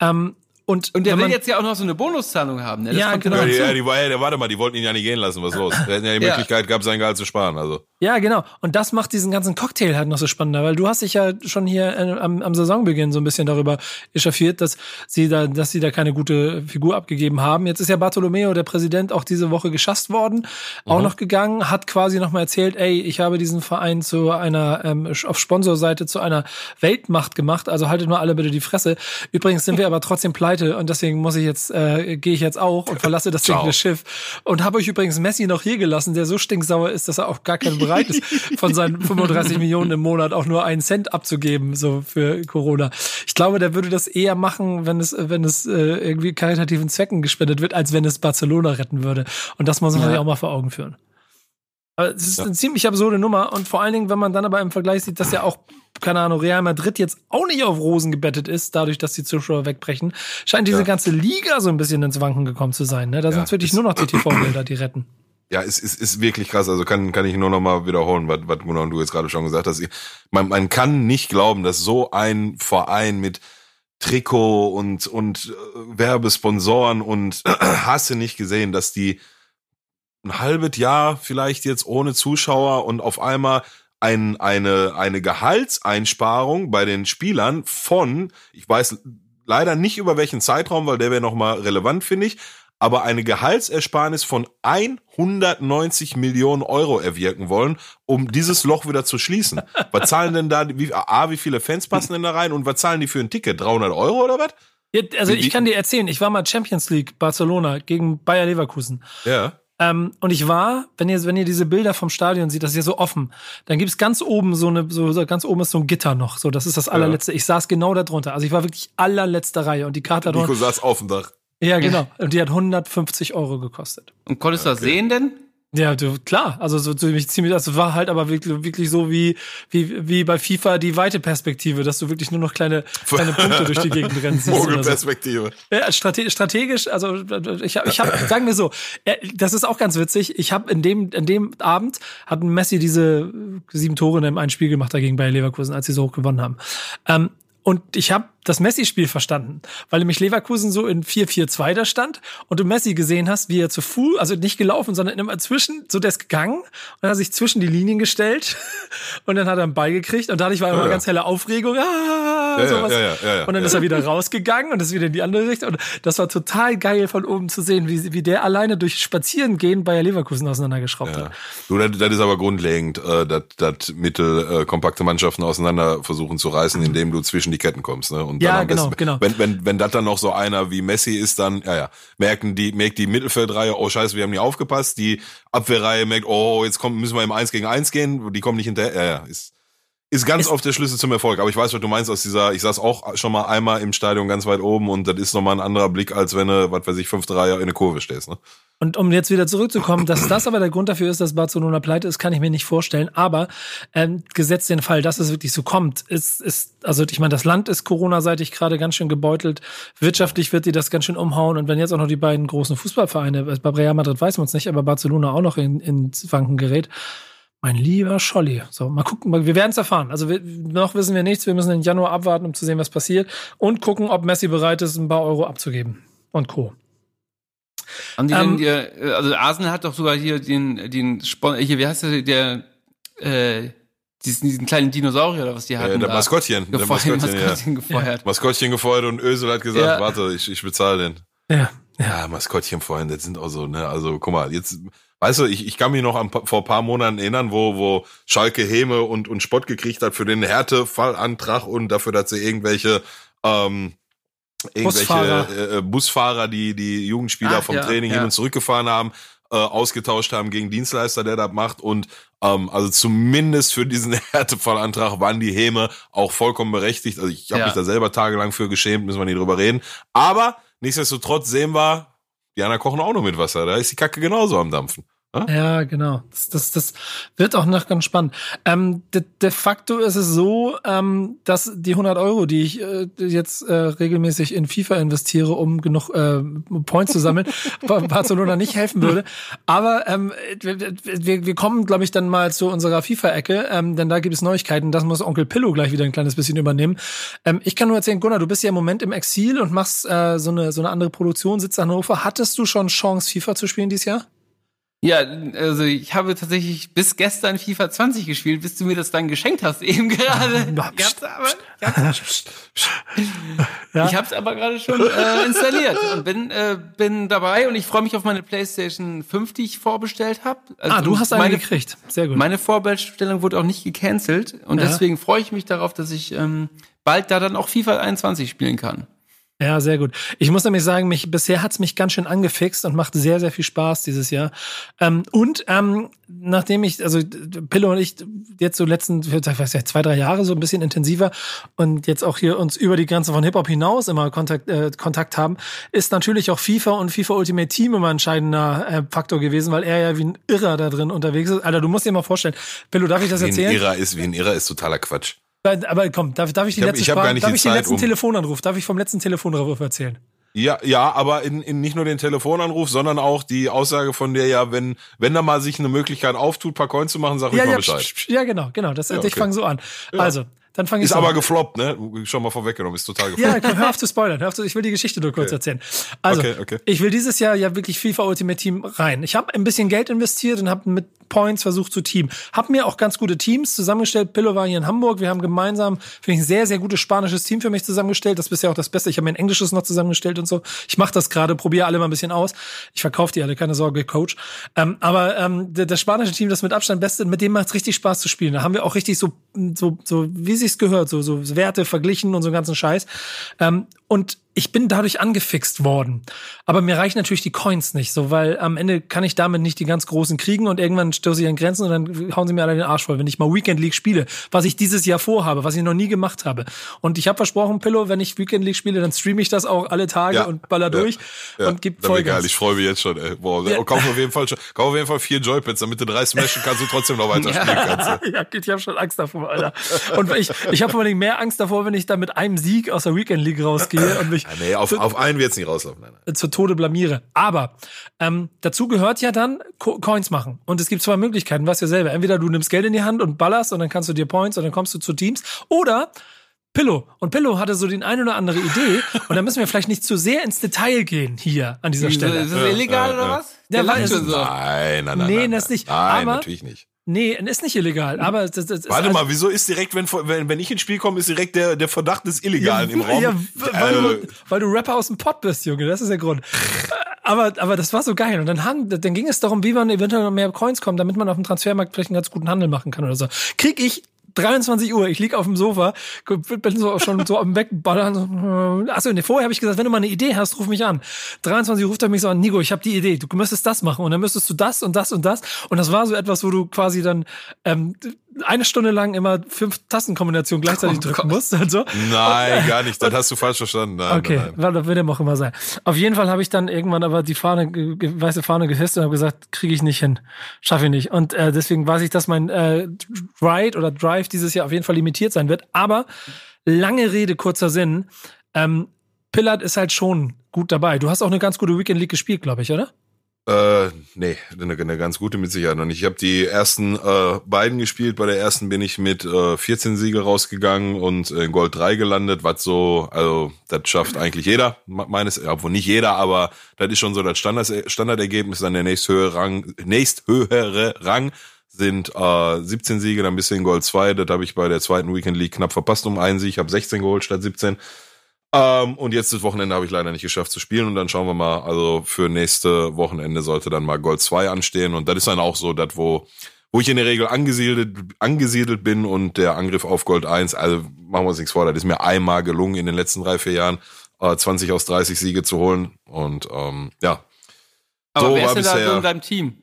Ähm, und, und der will man, jetzt ja auch noch so eine Bonuszahlung haben. Ne? Das Ja, genau. Ja, die, ja, die, war- ja, warte mal, die wollten ihn ja nicht gehen lassen, was ist los? Wir hätten ja die Ja. Möglichkeit gehabt, sein Gehalt zu sparen, also. Ja, genau. Und das macht diesen ganzen Cocktail halt noch so spannender, weil du hast dich ja schon hier äh, am, am Saisonbeginn so ein bisschen darüber echauffiert, dass sie da, dass sie da keine gute Figur abgegeben haben. Jetzt ist ja Bartolomeo, der Präsident, auch diese Woche geschasst worden, auch noch gegangen, hat quasi nochmal erzählt, ey, ich habe diesen Verein zu einer, ähm, auf Sponsorseite zu einer Weltmacht gemacht, also haltet mal alle bitte die Fresse. Übrigens sind wir aber trotzdem pleite und deswegen muss ich jetzt, äh, gehe ich jetzt auch und verlasse das Schiff und habe euch übrigens Messi noch hier gelassen, der so stinksauer ist, dass er auch gar keinen bereit ist, von seinen 35 Millionen im Monat auch nur einen Cent abzugeben, so für Corona. Ich glaube, der würde das eher machen, wenn es, wenn es äh, irgendwie karitativen Zwecken gespendet wird, als wenn es Barcelona retten würde. Und das muss man Ja. sich auch mal vor Augen führen. Aber es ist Ja. eine ziemlich absurde Nummer und vor allen Dingen, wenn man dann aber im Vergleich sieht, dass ja auch, keine Ahnung, Real Madrid jetzt auch nicht auf Rosen gebettet ist, dadurch, dass die Zuschauer wegbrechen, scheint diese Ja. ganze Liga so ein bisschen ins Wanken gekommen zu sein. Ne? Da Ja, sind es wirklich nur noch die TV-Bilder, die retten. Ja, es ist, ist wirklich krass. Also kann, kann ich nur noch mal wiederholen, was, was Gunnar und du jetzt gerade schon gesagt hast. Man, man kann nicht glauben, dass so ein Verein mit Trikot und, und äh, Werbesponsoren und hast du nicht gesehen, dass die ein halbes Jahr vielleicht jetzt ohne Zuschauer und auf einmal ein, eine, eine Gehaltseinsparung bei den Spielern von, ich weiß leider nicht über welchen Zeitraum, weil der wäre noch mal relevant, finde ich, aber eine Gehaltsersparnis von 190 Millionen Euro erwirken wollen, um dieses Loch wieder zu schließen. Was zahlen denn da, wie, A, wie viele Fans passen denn da rein und was zahlen die für ein Ticket? 300 Euro oder was? Ja, also Wie- ich kann dir erzählen, ich war mal Champions League Barcelona gegen Bayer Leverkusen. Ja. Ähm, und ich war, wenn ihr, wenn ihr diese Bilder vom Stadion seht, das ist ja so offen, dann gibt's ganz oben so eine, so, so ganz oben ist so ein Gitter noch. So, das ist das allerletzte. Ich saß genau da drunter. Also ich war wirklich allerletzte Reihe und die Karte hat Nico saß auf dem Dach. Ja, genau. Und die hat 150 Euro gekostet. Und konntest du das sehen denn? Ja, du, klar. Also so ziemlich, ziemlich, das war halt aber wirklich, wirklich so wie, wie, wie bei FIFA die weite Perspektive, dass du wirklich nur noch kleine, kleine Punkte durch die Gegend rennen siehst. oder so. Vogelperspektive. Ja, strate strategisch, also ich habe, ich hab, sagen wir so, äh, das ist auch ganz witzig. Ich habe in dem, in dem Abend hat Messi diese sieben Tore in einem einen Spiel gemacht dagegen bei Leverkusen, als sie so hoch gewonnen haben. Ähm, und ich habe das Messi-Spiel verstanden, weil nämlich Leverkusen so in 4-4-2 da stand und du Messi gesehen hast, wie er zu Fuß, also nicht gelaufen, sondern immer zwischen, so der ist gegangen und hat er sich zwischen die Linien gestellt und dann hat er einen Ball gekriegt und dadurch war immer Ja. ganz helle Aufregung. Ah, Ja, sowas. ja, ja, ja, ja. und dann ist er wieder rausgegangen und ist wieder in die andere Richtung. Und das war total geil von oben zu sehen, wie, wie der alleine durch Spazierengehen Bayer Leverkusen auseinandergeschraubt Ja. hat. Du, das, das ist aber grundlegend, äh, dass das Mittel äh, kompakte Mannschaften auseinander versuchen zu reißen, indem du zwischen die Ketten kommst. Ne? Und Ja, dann genau, genau. Wenn, wenn, wenn das dann noch so einer wie Messi ist, dann, ja, ja, merken die, merkt die Mittelfeldreihe, oh scheiße, wir haben nie aufgepasst. Die Abwehrreihe merkt, oh, jetzt kommen, müssen wir im Eins gegen Eins gehen, die kommen nicht hinterher. Ja, ja, ist, ist ganz Ist- oft der Schlüssel zum Erfolg. Aber ich weiß, was du meinst aus dieser, ich saß auch schon mal einmal im Stadion ganz weit oben und das ist nochmal ein anderer Blick, als wenn du, was weiß ich, fünf Dreier in eine Kurve stehst. Ne? Und um jetzt wieder zurückzukommen, dass das aber der Grund dafür ist, dass Barcelona pleite ist, kann ich mir nicht vorstellen. Aber ähm, gesetzt den Fall, dass es wirklich so kommt, ist, ist also ich meine, das Land ist Corona-seitig gerade ganz schön gebeutelt. Wirtschaftlich wird die das ganz schön umhauen. Und wenn jetzt auch noch die beiden großen Fußballvereine, bei Real Madrid weiß man es nicht, aber Barcelona auch noch in, ins Wanken gerät. Mein lieber Scholli. So, mal gucken, wir werden es erfahren. Also wir, noch wissen wir nichts. Wir müssen den Januar abwarten, um zu sehen, was passiert. Und gucken, ob Messi bereit ist, ein paar Euro abzugeben. Und Co. Haben die Ähm, denn hier, also Arsenal hat doch sogar hier den, den Spon hier, wie heißt der, der, äh, diesen, diesen kleinen Dinosaurier oder was die hatten. Äh, der da Maskottchen. Der Gefeuert, Maskottchen, ja. Maskottchen gefeuert. Maskottchen gefeuert und Ösel hat gesagt, Ja. warte, ich, ich bezahle den. Ja. Ja, Maskottchen vorhin, das sind auch so, ne, also guck mal, jetzt, weißt du, ich, ich kann mich noch an, vor ein paar Monaten erinnern, wo, wo Schalke Häme und, und Spott gekriegt hat für den Härtefallantrag und dafür, dass sie irgendwelche, ähm, irgendwelche Busfahrer. Busfahrer, äh, Busfahrer die die Jugendspieler Ach, vom ja, Training ja. hin und zurück gefahren haben, äh, ausgetauscht haben gegen Dienstleister, der das macht und ähm, also zumindest für diesen Härtefallantrag waren die Häme auch vollkommen berechtigt. Also ich habe Ja. mich da selber tagelang für geschämt, müssen wir nicht drüber reden. Aber nichtsdestotrotz sehen wir, die anderen kochen auch nur mit Wasser. Da ist die Kacke genauso am Dampfen. Ja, genau. Das, das, das wird auch noch ganz spannend. Ähm, de, de facto ist es so, ähm, dass die 100 Euro, die ich äh, jetzt äh, regelmäßig in FIFA investiere, um genug äh, Points zu sammeln, Ba- Barcelona nicht helfen würde. Aber ähm, wir, wir, wir kommen, glaube ich, dann mal zu unserer FIFA-Ecke, ähm, denn da gibt es Neuigkeiten. Das muss Onkel Pillow gleich wieder ein kleines bisschen übernehmen. Ähm, ich kann nur erzählen, Gunnar, du bist ja im Moment im Exil und machst äh, so, eine, so eine andere Produktion, sitzt in Hannover. Hattest du schon Chance, FIFA zu spielen dieses Jahr? Ja, also ich habe tatsächlich bis gestern FIFA 20 gespielt, bis du mir das dann geschenkt hast, eben gerade. Ich hab's aber, ich hab's, Ja. ich hab's aber gerade schon äh, installiert und bin, äh, bin dabei und ich freue mich auf meine PlayStation 5, die ich vorbestellt habe. Also Ah, du hast eine meine, gekriegt. Sehr gut. Meine Vorbestellung wurde auch nicht gecancelt und Ja. deswegen freue ich mich darauf, dass ich ähm, bald da dann auch FIFA 21 spielen kann. Ja, sehr gut. Ich muss nämlich sagen, mich bisher hat's mich ganz schön angefixt und macht sehr, sehr viel Spaß dieses Jahr. Ähm, und ähm, nachdem ich, also Pille und ich jetzt so letzten, ich weiß ja, zwei, drei Jahre so ein bisschen intensiver und jetzt auch hier uns über die Grenze von Hip-Hop hinaus immer Kontakt, äh, Kontakt haben, ist natürlich auch FIFA und FIFA Ultimate Team immer ein entscheidender äh, Faktor gewesen, weil er ja wie ein Irrer da drin unterwegs ist. Alter, du musst dir mal vorstellen, Pillow, darf ich das Wie ein erzählen? Irrer ist, wie ein Irrer ist totaler Quatsch. Aber komm, darf, darf ich die Ich hab- letzte ich Sprache, darf ich den letzten um- Telefonanruf, darf ich vom letzten Telefonanruf erzählen? Ja, ja, aber in, in nicht nur den Telefonanruf, sondern auch die Aussage von dir, ja, wenn, wenn da mal sich eine Möglichkeit auftut, paar Coins zu machen, sag ich ja, mal ja, Bescheid. psch, psch, ja, genau, genau. Das, Ja, Ich okay. fange so an. Also, dann fange ich Ist aber an. gefloppt, ne? Schon mal vorweggenommen, ist total gefloppt. Ja, komm, hör auf zu spoilern. Hör auf zu, ich will die Geschichte nur kurz Okay. erzählen. Also, Okay, okay. ich will dieses Jahr ja wirklich FIFA Ultimate Team rein. Ich habe ein bisschen Geld investiert und habe mit Points versucht zu teamen. Hab mir auch ganz gute Teams zusammengestellt. Pillow war hier in Hamburg. Wir haben gemeinsam, finde ich, ein sehr, sehr gutes spanisches Team für mich zusammengestellt. Das ist bisher auch das Beste. Ich habe mir ein englisches noch zusammengestellt und so. Ich mache das gerade, probiere alle mal ein bisschen aus. Ich verkaufe die alle, keine Sorge, Coach. Ähm, aber ähm, das spanische Team, das mit Abstand Beste, mit dem macht es richtig Spaß zu spielen. Da haben wir auch richtig so, so, so wie sich's gehört, so, so Werte verglichen und so ganzen Scheiß. Ähm, und ich bin dadurch angefixt worden. Aber mir reichen natürlich die Coins nicht, so, weil am Ende kann ich damit nicht die ganz großen kriegen und irgendwann stoße ich an Grenzen und dann hauen sie mir alle den Arsch voll, wenn ich mal Weekend League spiele, was ich dieses Jahr vorhabe, was ich noch nie gemacht habe. Und ich habe versprochen, Pillow, wenn ich Weekend League spiele, dann streame ich das auch alle Tage Ja, und baller ja, durch Ja, und gib wär geil. Vollgas. Ich freue mich jetzt schon, ey. Boah, Ja. kauf auf jeden Fall schon, kauf auf jeden Fall vier Joypads, damit du drei smashen kannst und trotzdem noch weiter spielen kannst. ja, ich habe schon Angst davor, Alter. Und ich, ich habe vor allem mehr Angst davor, wenn ich da mit einem Sieg aus der Weekend League rausgehe und mich Ah, nee, auf, auf einen wird's nicht rauslaufen. Nein, nein. zu Tode blamiere. Aber ähm, dazu gehört ja dann Co Coins machen. Und es gibt zwei Möglichkeiten, weißt du ja selber. Entweder du nimmst Geld in die Hand und ballerst und dann kannst du dir Points und dann kommst du zu Teams. Oder Pillow. Und Pillow hatte so den eine oder andere Idee. Und da müssen wir vielleicht nicht zu sehr ins Detail gehen hier an dieser Ist Stelle. das illegal ja, oder ja. was? Ja, Der so. Nein, nein, nein. Nee, nein, das nein. nicht. Nein, Aber- natürlich nicht. Nee, ist nicht illegal. Aber das, das ist Warte also- mal, wieso ist direkt, wenn, wenn, wenn ich ins Spiel komme, ist direkt der, der Verdacht des Illegalen im Raum? Ja, weil, Äh, du, weil du Rapper aus dem Pott bist, Junge. Das ist der Grund. Aber, aber das war so geil. Und dann, haben, dann ging es darum, wie man eventuell noch mehr Coins kommt, damit man auf dem Transfermarkt vielleicht einen ganz guten Handel machen kann oder so. Krieg ich 23 Uhr, ich lieg auf dem Sofa, bin so schon so am Wegballern. So, achso, nee, vorher habe ich gesagt, wenn du mal eine Idee hast, ruf mich an. 23 Uhr ruft er mich so an, Nico, ich habe die Idee, du müsstest das machen und dann müsstest du das und das und das. Und das war so etwas, wo du quasi dann ähm, eine Stunde lang immer fünf Tastenkombinationen gleichzeitig Oh drücken Gott. musst. Und so. Nein, gar nicht. Das hast du falsch verstanden. Nein, Okay, nein, nein. das wird dem auch immer sein. Auf jeden Fall habe ich dann irgendwann aber die Fahne, weiße Fahne gehisst und habe gesagt, kriege ich nicht hin, schaffe ich nicht. Und äh, deswegen weiß ich, dass mein äh, Ride oder Drive dieses Jahr auf jeden Fall limitiert sein wird. Aber lange Rede, kurzer Sinn. Ähm, Pillard ist halt schon gut dabei. Du hast auch eine ganz gute Weekend League gespielt, glaube ich, oder? Äh, nee, eine, eine ganz gute mit Sicherheit noch nicht. Ich habe die ersten äh, beiden gespielt. Bei der ersten bin ich mit äh, 14 Siege rausgegangen und in Gold 3 gelandet, was so, also das schafft eigentlich jeder, meines, obwohl nicht jeder, aber das ist schon so das Standard, Standardergebnis. Dann der nächsthöhere Rang, nächsthöhere Rang sind äh, 17 Siege, dann ein bisschen Gold 2. Das habe ich bei der zweiten Weekend League knapp verpasst um einen Sieg. Ich habe 16 geholt statt 17. Ähm, und jetzt das Wochenende habe ich leider nicht geschafft zu spielen und dann schauen wir mal, also für nächste Wochenende sollte dann mal Gold 2 anstehen und das ist dann auch so das, wo, wo ich in der Regel angesiedelt, angesiedelt bin und der Angriff auf Gold 1, also machen wir uns nichts vor, das ist mir einmal gelungen in den letzten drei, vier Jahren, äh, 20 aus 30 Siege zu holen und ähm, ja. Aber so wer ist denn da so in deinem Team?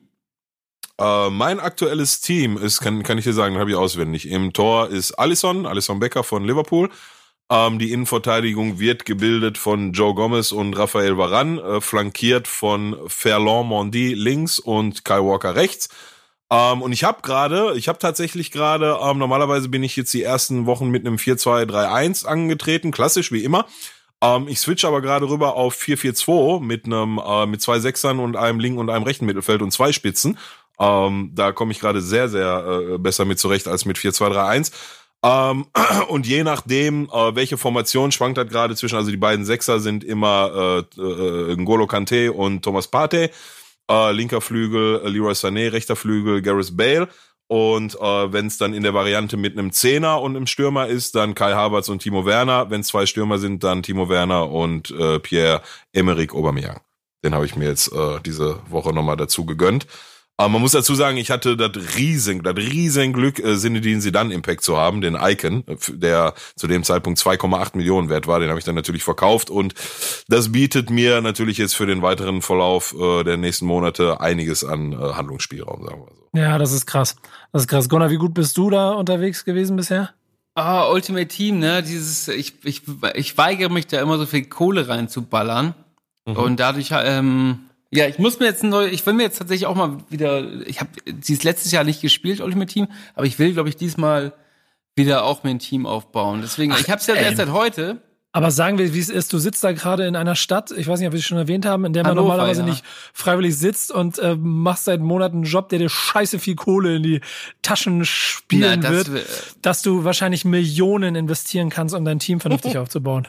Äh, mein aktuelles Team ist, kann, kann ich dir sagen, habe ich auswendig. Im Tor ist Alisson, Alisson Becker von Liverpool. Ähm, die Innenverteidigung wird gebildet von Joe Gomez und Raphael Varan, äh, flankiert von Ferland Mondi links und Kyle Walker rechts. Ähm, und ich habe gerade, ich habe tatsächlich gerade, ähm, normalerweise bin ich jetzt die ersten Wochen mit einem 4-2-3-1 angetreten, klassisch wie immer. Ähm, ich switch aber gerade rüber auf 4-4-2 mit einem äh, mit zwei Sechsern und einem linken und einem rechten Mittelfeld und zwei Spitzen. Ähm, da komme ich gerade sehr, sehr äh, besser mit zurecht als mit 4-2-3-1. Ähm, und je nachdem, äh, welche Formation schwankt hat gerade zwischen, also die beiden Sechser sind immer äh, äh, Ngolo Kante und Thomas Partey. Äh, linker Flügel äh, Leroy Sané, rechter Flügel Gareth Bale. Und äh, wenn es dann in der Variante mit einem Zehner und einem Stürmer ist, dann Kai Havertz und Timo Werner. Wenn zwei Stürmer sind, dann Timo Werner und äh, Pierre Emerick Aubameyang. Den habe ich mir jetzt äh, diese Woche nochmal dazu gegönnt. Aber man muss dazu sagen, ich hatte das riesen, das riesen Glück, äh, Sinedin Sidan Impact zu haben, den Icon, der zu dem Zeitpunkt 2,8 Millionen wert war. Den habe ich dann natürlich verkauft und das bietet mir natürlich jetzt für den weiteren Verlauf äh, der nächsten Monate einiges an äh, Handlungsspielraum, sagen wir so. Ja, das ist krass. Das ist krass. Gunnar, wie gut bist du da unterwegs gewesen bisher? Ah, Ultimate Team, ne? Dieses, ich, ich, ich weigere mich da immer so viel Kohle reinzuballern. Mhm. Und dadurch, ähm, ja, ich muss mir jetzt neu, ich will mir jetzt tatsächlich auch mal wieder, ich habe dieses letztes Jahr nicht gespielt, Ultimate Team, aber ich will, glaube ich, diesmal wieder auch mir ein Team aufbauen. Deswegen, Ach, ich habe es ja erst seit heute. Aber sagen wir, wie es ist, du sitzt da gerade in einer Stadt, ich weiß nicht, ob wir es schon erwähnt haben, in der man Hannover, normalerweise ja. nicht freiwillig sitzt und äh, machst seit Monaten einen Job, der dir scheiße viel Kohle in die Taschen spielen Na, das wird, dass du wahrscheinlich Millionen investieren kannst, um dein Team vernünftig aufzubauen.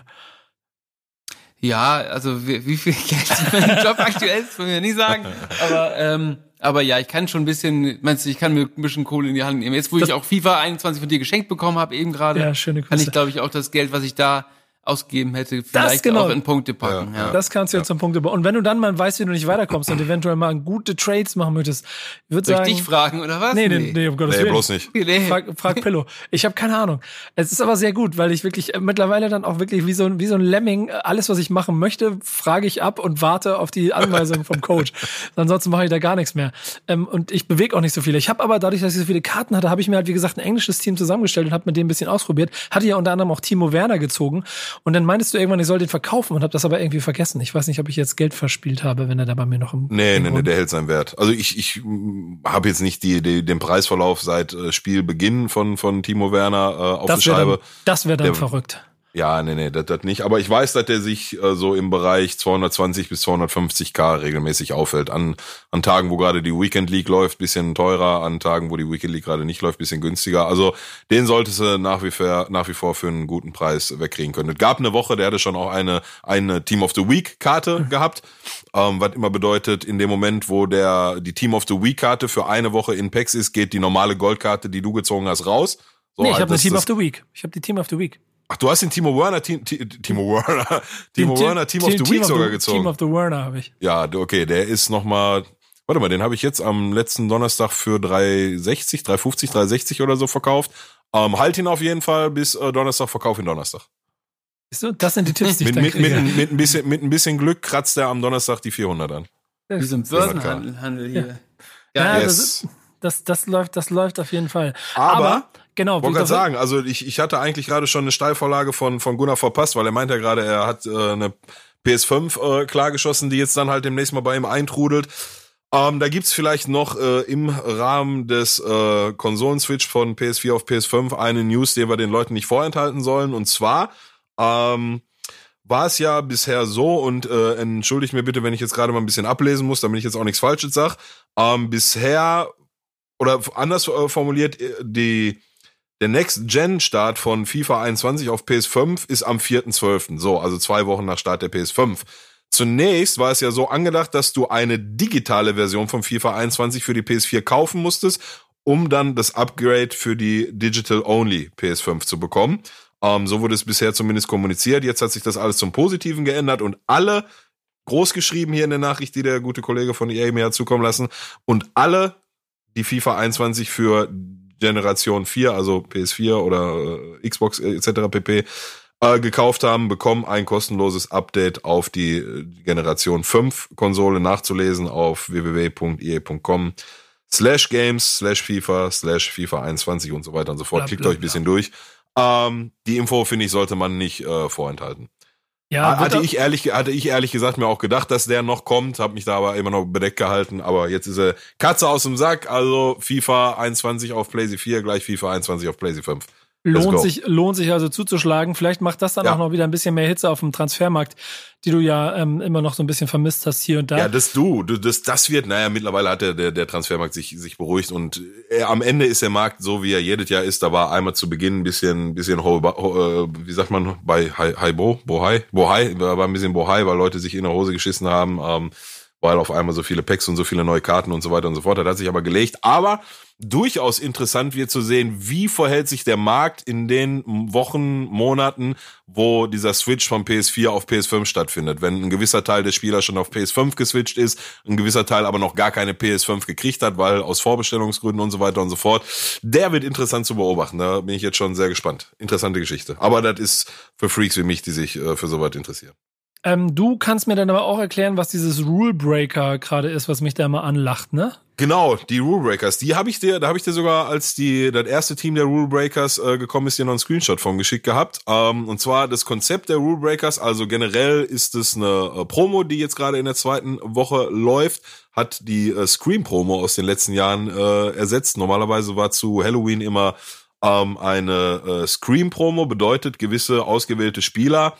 Ja, also wie, wie viel Geld mein Job aktuell ist, will ich nicht sagen. Aber ähm, aber ja, ich kann schon ein bisschen, meinst du, ich kann mir ein bisschen Kohle in die Hand nehmen. Jetzt, wo das ich auch FIFA 21 von dir geschenkt bekommen habe, eben gerade, ja, kann ich, glaube ich, auch das Geld, was ich da ausgeben hätte, vielleicht genau. auch in Punkte packen. Ja, ja. Das kannst du ja. zum Punkte Und wenn du dann mal weißt, wie du nicht weiterkommst und eventuell mal gute Trades machen möchtest, ich würde sagen. dich fragen oder was? Nee, nee, nee, um Gottes nee, Willen. bloß nicht. Nee. Frag, frag Pillow. Ich habe keine Ahnung. Es ist aber sehr gut, weil ich wirklich äh, mittlerweile dann auch wirklich wie so, ein wie so ein Lemming, äh, alles, was ich machen möchte, frage ich ab und warte auf die Anweisung vom Coach. Ansonsten mache ich da gar nichts mehr. Ähm, und ich bewege auch nicht so viele. Ich habe aber dadurch, dass ich so viele Karten hatte, habe ich mir halt, wie gesagt, ein englisches Team zusammengestellt und habe mit dem ein bisschen ausprobiert. Hatte ja unter anderem auch Timo Werner gezogen. Und dann meintest du irgendwann, ich soll den verkaufen und habe das aber irgendwie vergessen. Ich weiß nicht, ob ich jetzt Geld verspielt habe, wenn er da bei mir noch im. Nee, nee, nee, der hält seinen Wert. Also ich, ich habe jetzt nicht die, die, den Preisverlauf seit äh, Spielbeginn von, von Timo Werner äh, auf das der Scheibe. Dann, das wäre dann der, verrückt. Ja, nee, nee, das, das nicht. Aber ich weiß, dass der sich äh, so im Bereich 220 bis 250k regelmäßig aufhält. An, an Tagen, wo gerade die Weekend League läuft, bisschen teurer, an Tagen, wo die Weekend League gerade nicht läuft, bisschen günstiger. Also den solltest du nach wie vor, nach wie vor für einen guten Preis wegkriegen können. Es gab eine Woche, der hatte schon auch eine, eine Team of the Week Karte mhm. gehabt. Ähm, was immer bedeutet, in dem Moment, wo der, die Team of the Week Karte für eine Woche in PAX ist, geht die normale Goldkarte, die du gezogen hast, raus. So, nee, ich habe eine Team of the Week. Ich habe die Team of the Week. Ach, du hast den Timo Werner, Team, Timo Werner, Timo Team, Werner Team, Team of the Week sogar gezogen. Team of the Werner habe ich. Ja, okay, der ist noch mal, warte mal, den habe ich jetzt am letzten Donnerstag für 360, 350, 360 oder so verkauft. Ähm, halt ihn auf jeden Fall bis äh, Donnerstag, verkauf ihn Donnerstag. Siehst du, das sind die Tipps, die ich mit, mit, mit, mit, ein bisschen, mit ein bisschen Glück kratzt er am Donnerstag die 400 an. Wie so ein Börsenhandel hier. Ja, ja yes. das, das, das läuft, das läuft auf jeden Fall. Aber, Aber Genau. Wollte gerade sagen, also ich, ich hatte eigentlich gerade schon eine Steilvorlage von, von Gunnar verpasst, weil er meinte ja gerade, er hat äh, eine PS5 äh, klargeschossen, die jetzt dann halt demnächst mal bei ihm eintrudelt. Ähm, da gibt's vielleicht noch äh, im Rahmen des äh, Konsolen-Switch von PS4 auf PS5 eine News, die wir den Leuten nicht vorenthalten sollen. Und zwar ähm, war es ja bisher so und äh, entschuldigt mir bitte, wenn ich jetzt gerade mal ein bisschen ablesen muss, damit ich jetzt auch nichts Falsches sag. Ähm, bisher oder anders äh, formuliert, äh, die der Next-Gen-Start von FIFA 21 auf PS5 ist am 4.12. So, also zwei Wochen nach Start der PS5. Zunächst war es ja so angedacht, dass du eine digitale Version von FIFA 21 für die PS4 kaufen musstest, um dann das Upgrade für die Digital-Only PS5 zu bekommen. Ähm, so wurde es bisher zumindest kommuniziert. Jetzt hat sich das alles zum Positiven geändert und alle groß geschrieben hier in der Nachricht, die der gute Kollege von EA mir hat zukommen lassen und alle, die FIFA 21 für Generation 4, also PS4 oder äh, Xbox äh, etc. pp äh, gekauft haben, bekommen ein kostenloses Update auf die Generation 5 Konsole nachzulesen auf www.ea.com slash games slash FIFA slash FIFA 21 und so weiter und so fort. Bla, Klickt bla, euch ein bisschen bla. durch. Ähm, die Info, finde ich, sollte man nicht äh, vorenthalten. Ja, hatte ich ehrlich, hatte ich ehrlich gesagt mir auch gedacht, dass der noch kommt, habe mich da aber immer noch bedeckt gehalten, aber jetzt ist er Katze aus dem Sack, also FIFA 21 auf PlayStation 4 gleich FIFA 21 auf PlayStation 5. Lohnt sich, lohnt sich also zuzuschlagen. Vielleicht macht das dann ja. auch noch wieder ein bisschen mehr Hitze auf dem Transfermarkt, die du ja ähm, immer noch so ein bisschen vermisst hast hier und da. Ja, das du, das, das wird, naja, mittlerweile hat der, der, der Transfermarkt sich, sich beruhigt und er, äh, am Ende ist der Markt so, wie er jedes Jahr ist. Da war einmal zu Beginn ein bisschen, bisschen, ho, ho, äh, wie sagt man, bei Haibo, Bohai, Bohai, war ein bisschen Bohai, weil Leute sich in der Hose geschissen haben. Ähm, weil auf einmal so viele Packs und so viele neue Karten und so weiter und so fort. Das hat sich aber gelegt. Aber durchaus interessant wird zu sehen, wie verhält sich der Markt in den Wochen, Monaten, wo dieser Switch von PS4 auf PS5 stattfindet. Wenn ein gewisser Teil der Spieler schon auf PS5 geswitcht ist, ein gewisser Teil aber noch gar keine PS5 gekriegt hat, weil aus Vorbestellungsgründen und so weiter und so fort. Der wird interessant zu beobachten. Da bin ich jetzt schon sehr gespannt. Interessante Geschichte. Aber das ist für Freaks wie mich, die sich äh, für sowas interessieren. Ähm, du kannst mir dann aber auch erklären, was dieses Rule Breaker gerade ist, was mich da immer anlacht, ne? Genau, die Rule Breakers. Die habe ich dir, da habe ich dir sogar, als die das erste Team der Rule Breakers äh, gekommen ist, dir noch einen Screenshot von geschickt gehabt. Ähm, und zwar das Konzept der Rule Breakers. Also generell ist es eine äh, Promo, die jetzt gerade in der zweiten Woche läuft, hat die äh, Scream Promo aus den letzten Jahren äh, ersetzt. Normalerweise war zu Halloween immer ähm, eine äh, Scream Promo, bedeutet gewisse ausgewählte Spieler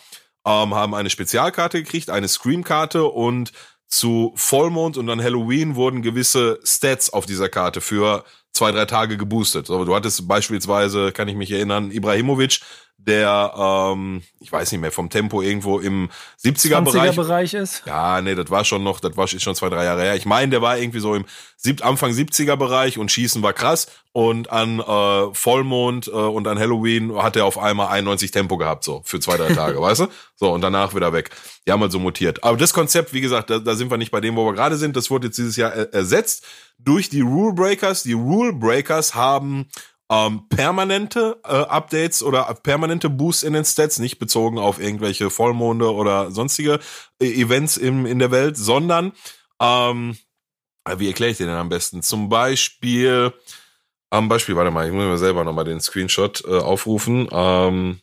ähm, haben eine Spezialkarte gekriegt, eine Scream-Karte und zu Vollmond und dann Halloween wurden gewisse Stats auf dieser Karte für zwei, drei Tage geboostet. So, du hattest beispielsweise, kann ich mich erinnern, Ibrahimovic, der, ähm, ich weiß nicht mehr, vom Tempo irgendwo im 70er-Bereich. 20er Bereich ist? Ja, nee, das war schon noch, das war schon zwei, drei Jahre her. Ich meine, der war irgendwie so im sieb Anfang 70er-Bereich und Schießen war krass. Und an äh, Vollmond äh, und an Halloween hat er auf einmal 91 Tempo gehabt, so für zwei, drei Tage, weißt du? So, und danach wieder weg. Die haben halt so mutiert. Aber das Konzept, wie gesagt, da, da sind wir nicht bei dem, wo wir gerade sind. Das wurde jetzt dieses Jahr er ersetzt durch die Rule Breakers. Die Rule Breakers haben ähm, permanente äh, Updates oder permanente Boosts in den Stats, nicht bezogen auf irgendwelche Vollmonde oder sonstige äh, Events im, in der Welt, sondern ähm, wie erkläre ich den denn am besten? Zum Beispiel, am Beispiel, warte mal, ich muss mir selber nochmal den Screenshot äh, aufrufen. Ähm,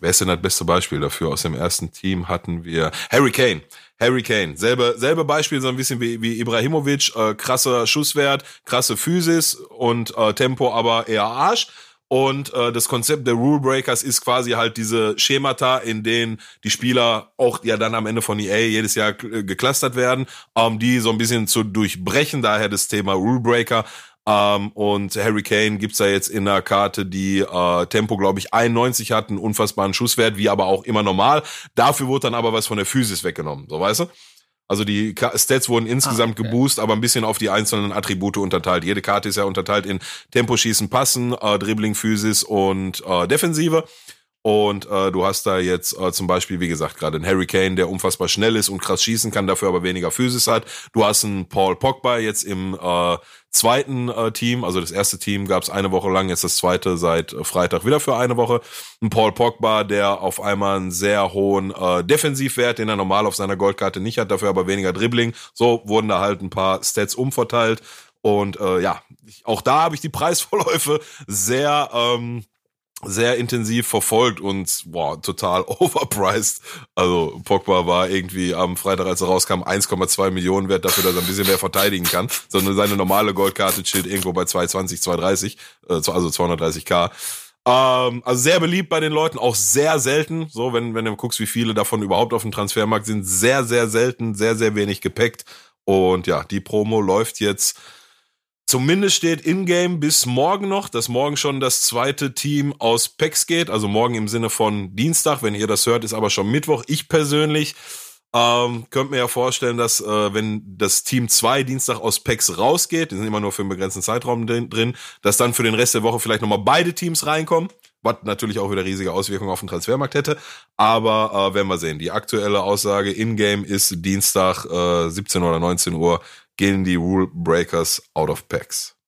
wer ist denn das beste Beispiel dafür? Aus dem ersten Team hatten wir Harry Kane. Harry Kane. Selbe, selbe Beispiel, so ein bisschen wie, wie Ibrahimovic, äh, krasser Schusswert, krasse Physis und äh, Tempo aber eher Arsch. Und äh, das Konzept der Rule Breakers ist quasi halt diese Schemata, in denen die Spieler auch ja dann am Ende von EA jedes Jahr geklustert werden, ähm, die so ein bisschen zu durchbrechen. Daher das Thema Rule Breaker. Ähm, und Harry Kane gibt's da jetzt in der Karte, die äh, Tempo, glaube ich, 91 hat, einen unfassbaren Schusswert, wie aber auch immer normal. Dafür wurde dann aber was von der Physis weggenommen, so weißt du? Also die Stats wurden insgesamt ah, okay. geboostet, aber ein bisschen auf die einzelnen Attribute unterteilt. Jede Karte ist ja unterteilt in Tempo, Schießen, Passen, äh, Dribbling, Physis und äh, Defensive. Und äh, du hast da jetzt äh, zum Beispiel, wie gesagt, gerade einen Harry Kane, der unfassbar schnell ist und krass schießen kann, dafür aber weniger Physis hat. Du hast einen Paul Pogba jetzt im äh, zweiten äh, Team, also das erste Team gab es eine Woche lang, jetzt das zweite seit äh, Freitag wieder für eine Woche. Ein Paul Pogba, der auf einmal einen sehr hohen äh, Defensivwert, den er normal auf seiner Goldkarte nicht hat, dafür aber weniger Dribbling. So wurden da halt ein paar Stats umverteilt. Und äh, ja, auch da habe ich die Preisvorläufe sehr ähm, sehr intensiv verfolgt und boah, total overpriced. Also Pogba war irgendwie am Freitag, als er rauskam, 1,2 Millionen wert dafür, dass er ein bisschen mehr verteidigen kann. Sondern seine normale Goldkarte chillt irgendwo bei 220, 230, äh, also 230k. Ähm, also sehr beliebt bei den Leuten, auch sehr selten. So, wenn, wenn du guckst, wie viele davon überhaupt auf dem Transfermarkt sind, sehr, sehr selten, sehr, sehr wenig gepackt. Und ja, die Promo läuft jetzt. Zumindest steht in-game bis morgen noch, dass morgen schon das zweite Team aus PEX geht. Also morgen im Sinne von Dienstag. Wenn ihr das hört, ist aber schon Mittwoch. Ich persönlich ähm, könnt mir ja vorstellen, dass äh, wenn das Team 2 Dienstag aus PEX rausgeht, die sind immer nur für einen begrenzten Zeitraum drin, dass dann für den Rest der Woche vielleicht nochmal beide Teams reinkommen, was natürlich auch wieder riesige Auswirkungen auf den Transfermarkt hätte. Aber äh, werden wir sehen. Die aktuelle Aussage in-game ist Dienstag äh, 17 oder 19 Uhr gehen die Rule Breakers out of packs.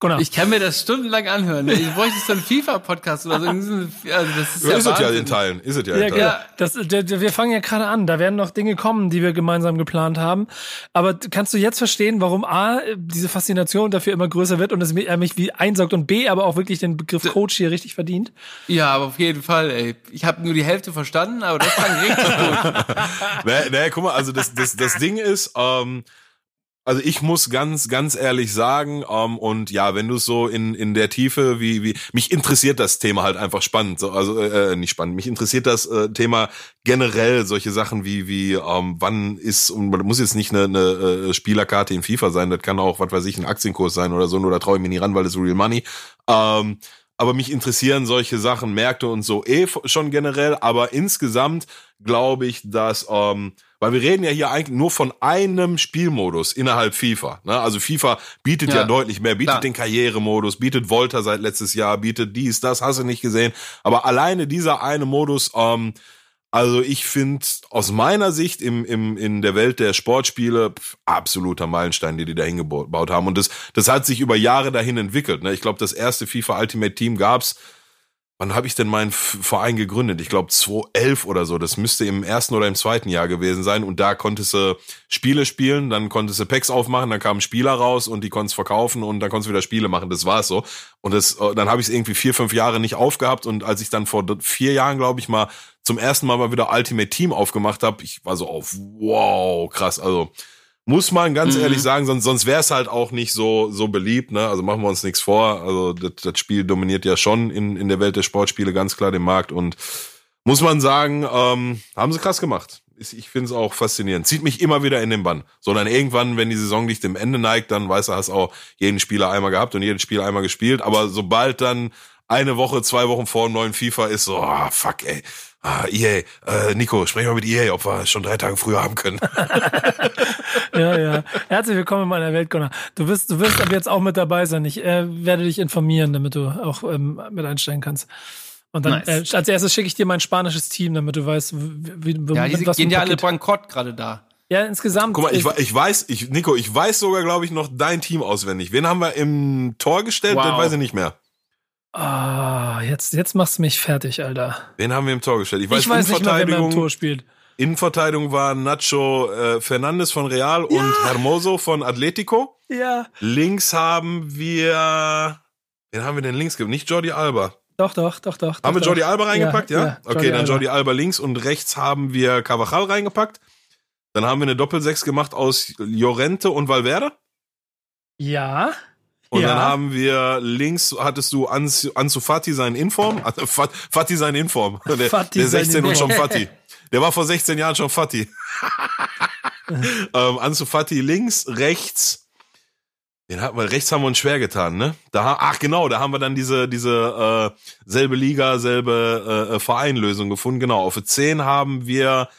Genau. Ich kann mir das stundenlang anhören. Ich bräuchte so einen FIFA-Podcast oder so. Also das ist ja, ist es ja in Teilen. Ist es ja, ja in Teilen. Ja, das, der, wir fangen ja gerade an. Da werden noch Dinge kommen, die wir gemeinsam geplant haben. Aber kannst du jetzt verstehen, warum A, diese Faszination dafür immer größer wird und es mich wie einsaugt und B, aber auch wirklich den Begriff Coach hier richtig verdient? Ja, aber auf jeden Fall, ey. Ich habe nur die Hälfte verstanden, aber das klang richtig gut. naja, naja, guck mal, also das, das, das Ding ist, ähm, also ich muss ganz, ganz ehrlich sagen, ähm, und ja, wenn du so in, in der Tiefe, wie, wie, mich interessiert das Thema halt einfach spannend. So, also äh, nicht spannend, mich interessiert das äh, Thema generell, solche Sachen wie, wie, ähm, wann ist, und man muss jetzt nicht eine, eine äh, Spielerkarte in FIFA sein, das kann auch, was weiß ich, ein Aktienkurs sein oder so, nur da traue ich mir nie ran, weil das Real Money. Ähm, aber mich interessieren solche Sachen, Märkte und so eh schon generell, aber insgesamt glaube ich, dass ähm, weil wir reden ja hier eigentlich nur von einem Spielmodus innerhalb FIFA. Ne? Also FIFA bietet ja, ja deutlich mehr, bietet klar. den Karrieremodus, bietet Volta seit letztes Jahr, bietet dies, das, hast du nicht gesehen. Aber alleine dieser eine Modus, ähm, also ich finde aus meiner Sicht im, im, in der Welt der Sportspiele pf, absoluter Meilenstein, die die da hingebaut haben. Und das, das hat sich über Jahre dahin entwickelt. Ne? Ich glaube, das erste FIFA Ultimate Team gab's Wann habe ich denn meinen Verein gegründet? Ich glaube 2011 oder so. Das müsste im ersten oder im zweiten Jahr gewesen sein. Und da konntest du Spiele spielen, dann konntest du Packs aufmachen, dann kamen Spieler raus und die konntest verkaufen und dann konntest du wieder Spiele machen. Das war's so. Und das, äh, dann habe ich es irgendwie vier, fünf Jahre nicht aufgehabt. Und als ich dann vor vier Jahren, glaube ich, mal zum ersten Mal mal wieder Ultimate Team aufgemacht habe, ich war so auf, wow, krass. Also muss man ganz mhm. ehrlich sagen, sonst, sonst wäre es halt auch nicht so, so beliebt. Ne? Also machen wir uns nichts vor. Also das, das Spiel dominiert ja schon in, in der Welt der Sportspiele ganz klar den Markt. Und muss man sagen, ähm, haben sie krass gemacht. Ich finde es auch faszinierend. Zieht mich immer wieder in den Bann. Sondern irgendwann, wenn die Saison nicht dem Ende neigt, dann weißt du, hast auch jeden Spieler einmal gehabt und jedes Spiel einmal gespielt. Aber sobald dann eine Woche, zwei Wochen vor dem neuen FIFA ist so, ah, fuck, ey, ah, EA, äh, Nico, sprech mal mit EA, ob wir schon drei Tage früher haben können. ja, ja. Herzlich willkommen in meiner Welt, Gunnar. Du wirst, du wirst ab jetzt auch mit dabei sein. Ich äh, werde dich informieren, damit du auch ähm, mit einsteigen kannst. Und dann nice. äh, als erstes schicke ich dir mein spanisches Team, damit du weißt, wie, wie ja, die was gehen ja alle bankrott gerade da. Ja, insgesamt. Guck mal, ich, ich weiß, ich, Nico, ich weiß sogar, glaube ich, noch dein Team auswendig. Wen haben wir im Tor gestellt? Wow. Das weiß ich nicht mehr. Ah, oh, jetzt, jetzt machst du mich fertig, Alter. Wen haben wir im Tor gestellt? Ich weiß, ich weiß nicht mehr, wer im Tor spielt. Innenverteidigung war Nacho äh, Fernandes von Real ja. und Hermoso von Atletico. Ja. Links haben wir. Wen haben wir denn links gegeben? Nicht Jordi Alba. Doch, doch, doch, doch. Haben doch, wir Jordi Alba reingepackt, ja? ja? ja okay, dann Alba. Jordi Alba links und rechts haben wir Cavachal reingepackt. Dann haben wir eine Doppelsechs gemacht aus Llorente und Valverde. Ja. Und ja. dann haben wir links, hattest du Ansu, Ansu Fati seinen Inform, Fati seinen Inform, der, Fati der 16 und schon Fati. Der war vor 16 Jahren schon Fati. ähm, Ansu Fati links, rechts, den hat man, rechts haben wir uns schwer getan, ne? Da, ach genau, da haben wir dann diese, diese äh, selbe Liga, selbe äh, äh Vereinlösung gefunden. Genau, auf 10 haben wir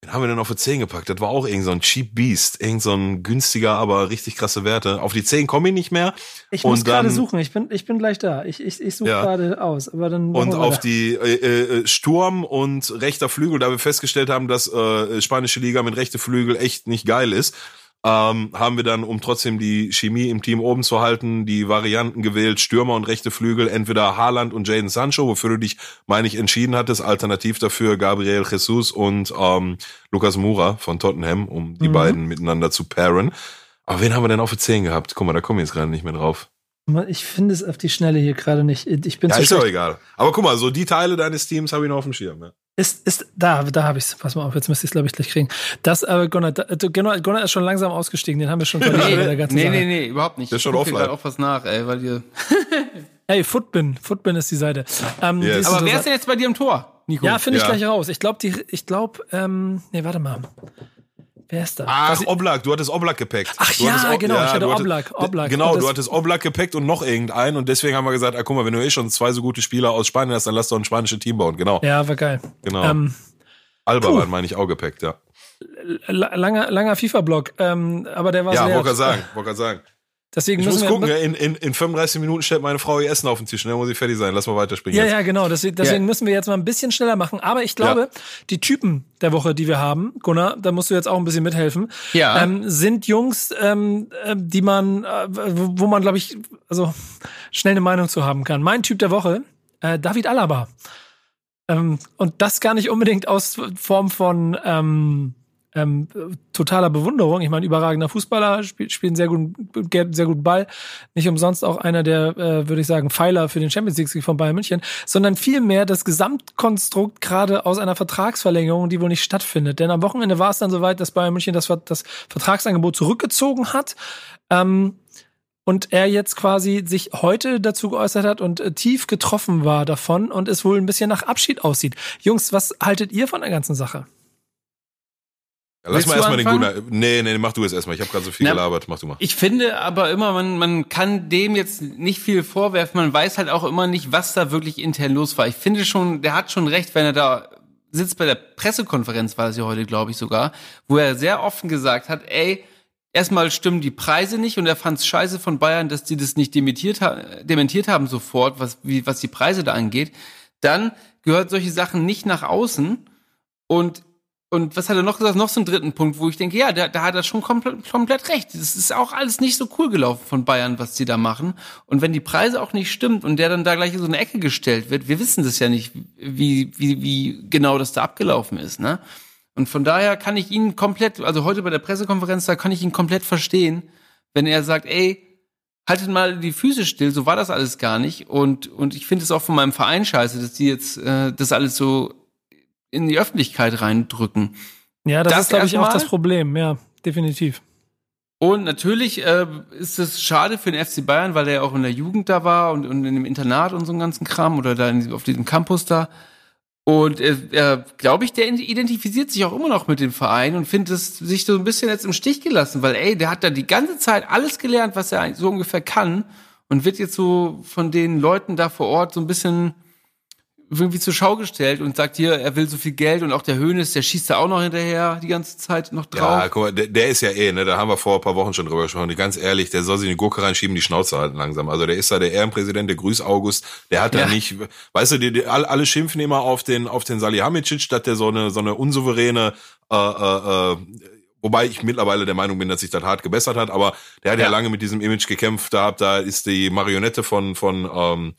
Wen haben wir denn auf die 10 gepackt? Das war auch irgend so ein Cheap Beast. Irgend so ein günstiger, aber richtig krasse Werte. Auf die 10 komme ich nicht mehr. Ich muss gerade suchen. Ich bin, ich bin gleich da. Ich, ich, ich suche ja. gerade aus. Aber dann und auf die äh, äh, Sturm und rechter Flügel, da wir festgestellt haben, dass äh, spanische Liga mit rechter Flügel echt nicht geil ist, ähm, haben wir dann, um trotzdem die Chemie im Team oben zu halten, die Varianten gewählt, Stürmer und rechte Flügel, entweder Haaland und Jaden Sancho, wofür du dich, meine ich, entschieden hattest, alternativ dafür Gabriel Jesus und ähm, Lukas Moura von Tottenham, um die mhm. beiden miteinander zu pairen. Aber wen haben wir denn auf der 10 gehabt? Guck mal, da kommen wir jetzt gerade nicht mehr drauf. Ich finde es auf die Schnelle hier gerade nicht. Ich bin ja, zu ist doch egal. Aber guck mal, so die Teile deines Teams habe ich noch auf dem Schirm. Ja. Ist, ist, da, da habe ich es. Pass mal auf, jetzt müsste ich es, glaube ich, gleich kriegen. Das, aber Gunnar, da, Gunnar, Gunnar ist schon langsam ausgestiegen, den haben wir schon verloren. nee, nee, nee, nee, überhaupt nicht. Der ist schon offline. auch was nach, ey, weil ihr. Hey, Footbin. Footbin ist die Seite. Ähm, Yes. die Aber wer ist denn jetzt bei dir im Tor, Nico? Ja, finde ich Ja. gleich raus. Ich glaube, die, ich glaube, ähm, nee, warte mal. Wer ist da? Ach, Oblak, du hattest Oblak gepackt. Ach du ja, genau, ich hatte du hattest- Oblak, Oblak. Genau, das- du hattest Oblak gepackt und noch irgendeinen und deswegen haben wir gesagt, ah, guck mal, wenn du eh schon zwei so gute Spieler aus Spanien hast, dann lass doch ein spanisches Team bauen. Genau, Ja, war geil. genau. Ähm, Alba war, meine ich, auch gepackt, ja. la- langer, langer FIFA-Block, ähm, aber der war Ja, wollte gerade sagen, wollte gerade sagen. Deswegen Ich müssen muss wir, gucken, ja, in, in, in 35 Minuten stellt meine Frau ihr Essen auf den Tisch, dann muss ich fertig sein. Lass mal weiterspringen Ja, jetzt. ja, genau. Deswegen, deswegen Ja. müssen wir jetzt mal ein bisschen schneller machen. Aber ich glaube, die Typen der Woche, die wir haben, Gunnar, da musst du jetzt auch ein bisschen mithelfen, Ja. ähm, sind Jungs, ähm, äh, die man, äh, wo wo man, glaube ich, also schnell eine Meinung zu haben kann. Mein Typ der Woche, äh, David Alaba. Ähm, und das gar nicht unbedingt aus Form von ähm, ähm, totaler Bewunderung. Ich meine, überragender Fußballer, spielt, einen sehr guten, sehr guten Ball. Nicht umsonst auch einer der, äh, würde ich sagen, Pfeiler für den Champions League von Bayern München, sondern vielmehr das Gesamtkonstrukt gerade aus einer Vertragsverlängerung, die wohl nicht stattfindet. Denn am Wochenende war es dann soweit, dass Bayern München das, das Vertragsangebot zurückgezogen hat. Ähm, und er jetzt quasi sich heute dazu geäußert hat und äh, tief getroffen war davon und es wohl ein bisschen nach Abschied aussieht. Jungs, was haltet ihr von der ganzen Sache? Ja, lass Willst mal erstmal den? Gunnar. Nee, nee, mach du es erstmal. Ich habe gerade so viel Na, gelabert. Mach du mal. Ich finde aber immer, man, man kann dem jetzt nicht viel vorwerfen. Man weiß halt auch immer nicht, was da wirklich intern los war. Ich finde schon, der hat schon recht, wenn er da sitzt bei der Pressekonferenz, war es ja heute, glaube ich sogar, wo er sehr offen gesagt hat, ey, erstmal stimmen die Preise nicht und er fand es scheiße von Bayern, dass die das nicht dementiert, ha dementiert haben sofort, was, wie, was die Preise da angeht. Dann gehört solche Sachen nicht nach außen und und was hat er noch gesagt? Noch so einen dritten Punkt, wo ich denke, ja, da, da hat er schon komplett, komplett recht. Das ist auch alles nicht so cool gelaufen von Bayern, was die da machen. Und wenn die Preise auch nicht stimmt und der dann da gleich in so eine Ecke gestellt wird, wir wissen das ja nicht, wie, wie, wie genau das da abgelaufen ist, ne? Und von daher kann ich ihn komplett, also heute bei der Pressekonferenz, da kann ich ihn komplett verstehen, wenn er sagt, ey, haltet mal die Füße still, so war das alles gar nicht. Und, und ich finde es auch von meinem Verein scheiße, dass die jetzt äh, das alles so in die Öffentlichkeit reindrücken. Ja, das, Das ist, glaube ich, auch das Problem. Ja, definitiv. Und natürlich äh, ist es schade für den FC Bayern, weil er ja auch in der Jugend da war und, und in dem Internat und so einen ganzen Kram oder da in, auf diesem Campus da. Und er glaube ich, der identifiziert sich auch immer noch mit dem Verein und findet es sich so ein bisschen jetzt im Stich gelassen, weil ey, der hat da die ganze Zeit alles gelernt, was er so ungefähr kann und wird jetzt so von den Leuten da vor Ort so ein bisschen irgendwie zur Schau gestellt und sagt hier, er will so viel Geld und auch der Hönes, der schießt da auch noch hinterher die ganze Zeit noch drauf. Ja, guck mal, der, der ist ja eh, ne, da haben wir vor ein paar Wochen schon drüber gesprochen. Ganz ehrlich, der soll sich in die Gurke reinschieben, die Schnauze halten langsam. Also der ist da der Ehrenpräsident, der Grüß August, der hat da Ja. nicht, weißt du, die, die, alle, alle schimpfen immer auf den, auf den Salihamidzic, statt der so eine, so eine unsouveräne, äh, äh, äh, Wobei ich mittlerweile der Meinung bin, dass sich das hart gebessert hat, aber der hat ja, Ja. lange mit diesem Image gekämpft. Da, da ist die Marionette von, von, ähm,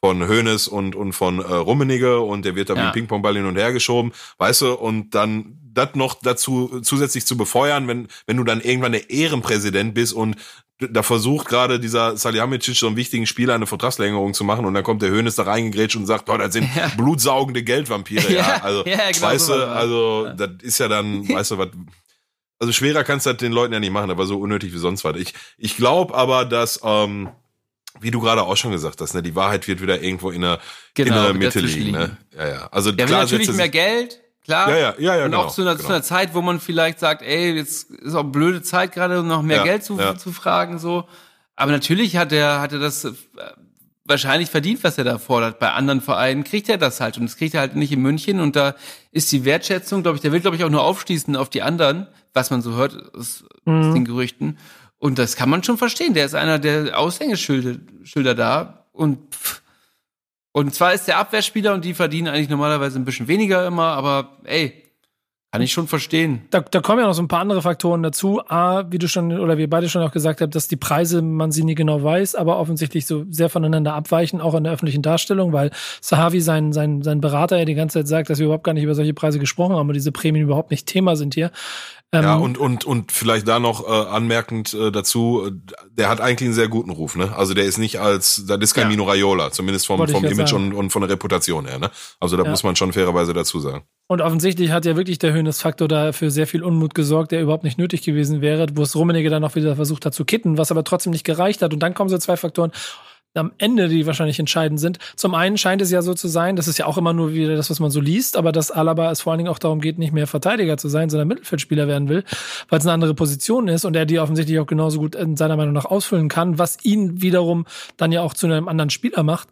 von Hoeneß und, und von äh, Rummenigge und der wird da Ja. ein Ping-Pong-Ball hin und her geschoben, weißt du, und dann das noch dazu zusätzlich zu befeuern, wenn, wenn du dann irgendwann der Ehrenpräsident bist und da versucht gerade dieser Salihamidzic so einen wichtigen Spieler eine Vertragslängerung zu machen und dann kommt der Hoeneß da reingegrätscht und sagt, oh, das sind Ja. blutsaugende Geldvampire, ja, Ja, also, ja, genau weißt so du, also, das ist ja dann, weißt du, was, also schwerer kannst du das den Leuten ja nicht machen, aber so unnötig wie sonst was. Ich, ich glaube aber, dass, ähm, wie du gerade auch schon gesagt hast, ne, die Wahrheit wird wieder irgendwo in der, Genau, in der Mitte dazwischen liegen. Ne? liegen. Ja, ja. Also Der will klar natürlich setzt er mehr Geld, klar. Ja, ja, ja, ja, Und genau, auch zu einer, zu genau. einer Zeit, wo man vielleicht sagt, ey, jetzt ist auch blöde Zeit gerade, um noch mehr Ja, Geld zu, ja. zu fragen, so. Aber natürlich hat er, hat er das äh, wahrscheinlich verdient, was er da fordert. Bei anderen Vereinen kriegt er das halt und das kriegt er halt nicht in München und da ist die Wertschätzung, glaube ich, der will, glaube ich, auch nur aufschließen auf die anderen, was man so hört aus, aus den Gerüchten. Und das kann man schon verstehen. Der ist einer der Aushängeschilder Schilder da und pff, und zwar ist der Abwehrspieler und die verdienen eigentlich normalerweise ein bisschen weniger immer, aber ey, kann ich schon verstehen. Da, da kommen ja noch so ein paar andere Faktoren dazu. A, wie du schon oder wir beide schon auch gesagt habt, dass die Preise man sie nie genau weiß, aber offensichtlich so sehr voneinander abweichen, auch in der öffentlichen Darstellung, weil Sahavi, sein, sein, sein Berater, ja die ganze Zeit sagt, dass wir überhaupt gar nicht über solche Preise gesprochen haben und diese Prämien überhaupt nicht Thema sind hier. Ähm, Ja, und, und, und vielleicht da noch äh, anmerkend äh, dazu, äh, der hat eigentlich einen sehr guten Ruf, ne? Also der ist nicht als, das ist kein Ja. Mino Raiola, zumindest vom, Wollte vom Image sagen. und, und von der Reputation her, ne? Also da Ja. muss man schon fairerweise dazu sagen. Und offensichtlich hat ja wirklich der Höhnes-Faktor da für sehr viel Unmut gesorgt, der überhaupt nicht nötig gewesen wäre, wo es Rummenigge dann auch wieder versucht hat zu kitten, was aber trotzdem nicht gereicht hat. Und dann kommen so zwei Faktoren. am Ende, die wahrscheinlich entscheidend sind. Zum einen scheint es ja so zu sein, das ist ja auch immer nur wieder das, was man so liest, aber dass Alaba es vor allen Dingen auch darum geht, nicht mehr Verteidiger zu sein, sondern Mittelfeldspieler werden will, weil es eine andere Position ist und er die offensichtlich auch genauso gut in seiner Meinung nach ausfüllen kann, was ihn wiederum dann ja auch zu einem anderen Spieler macht.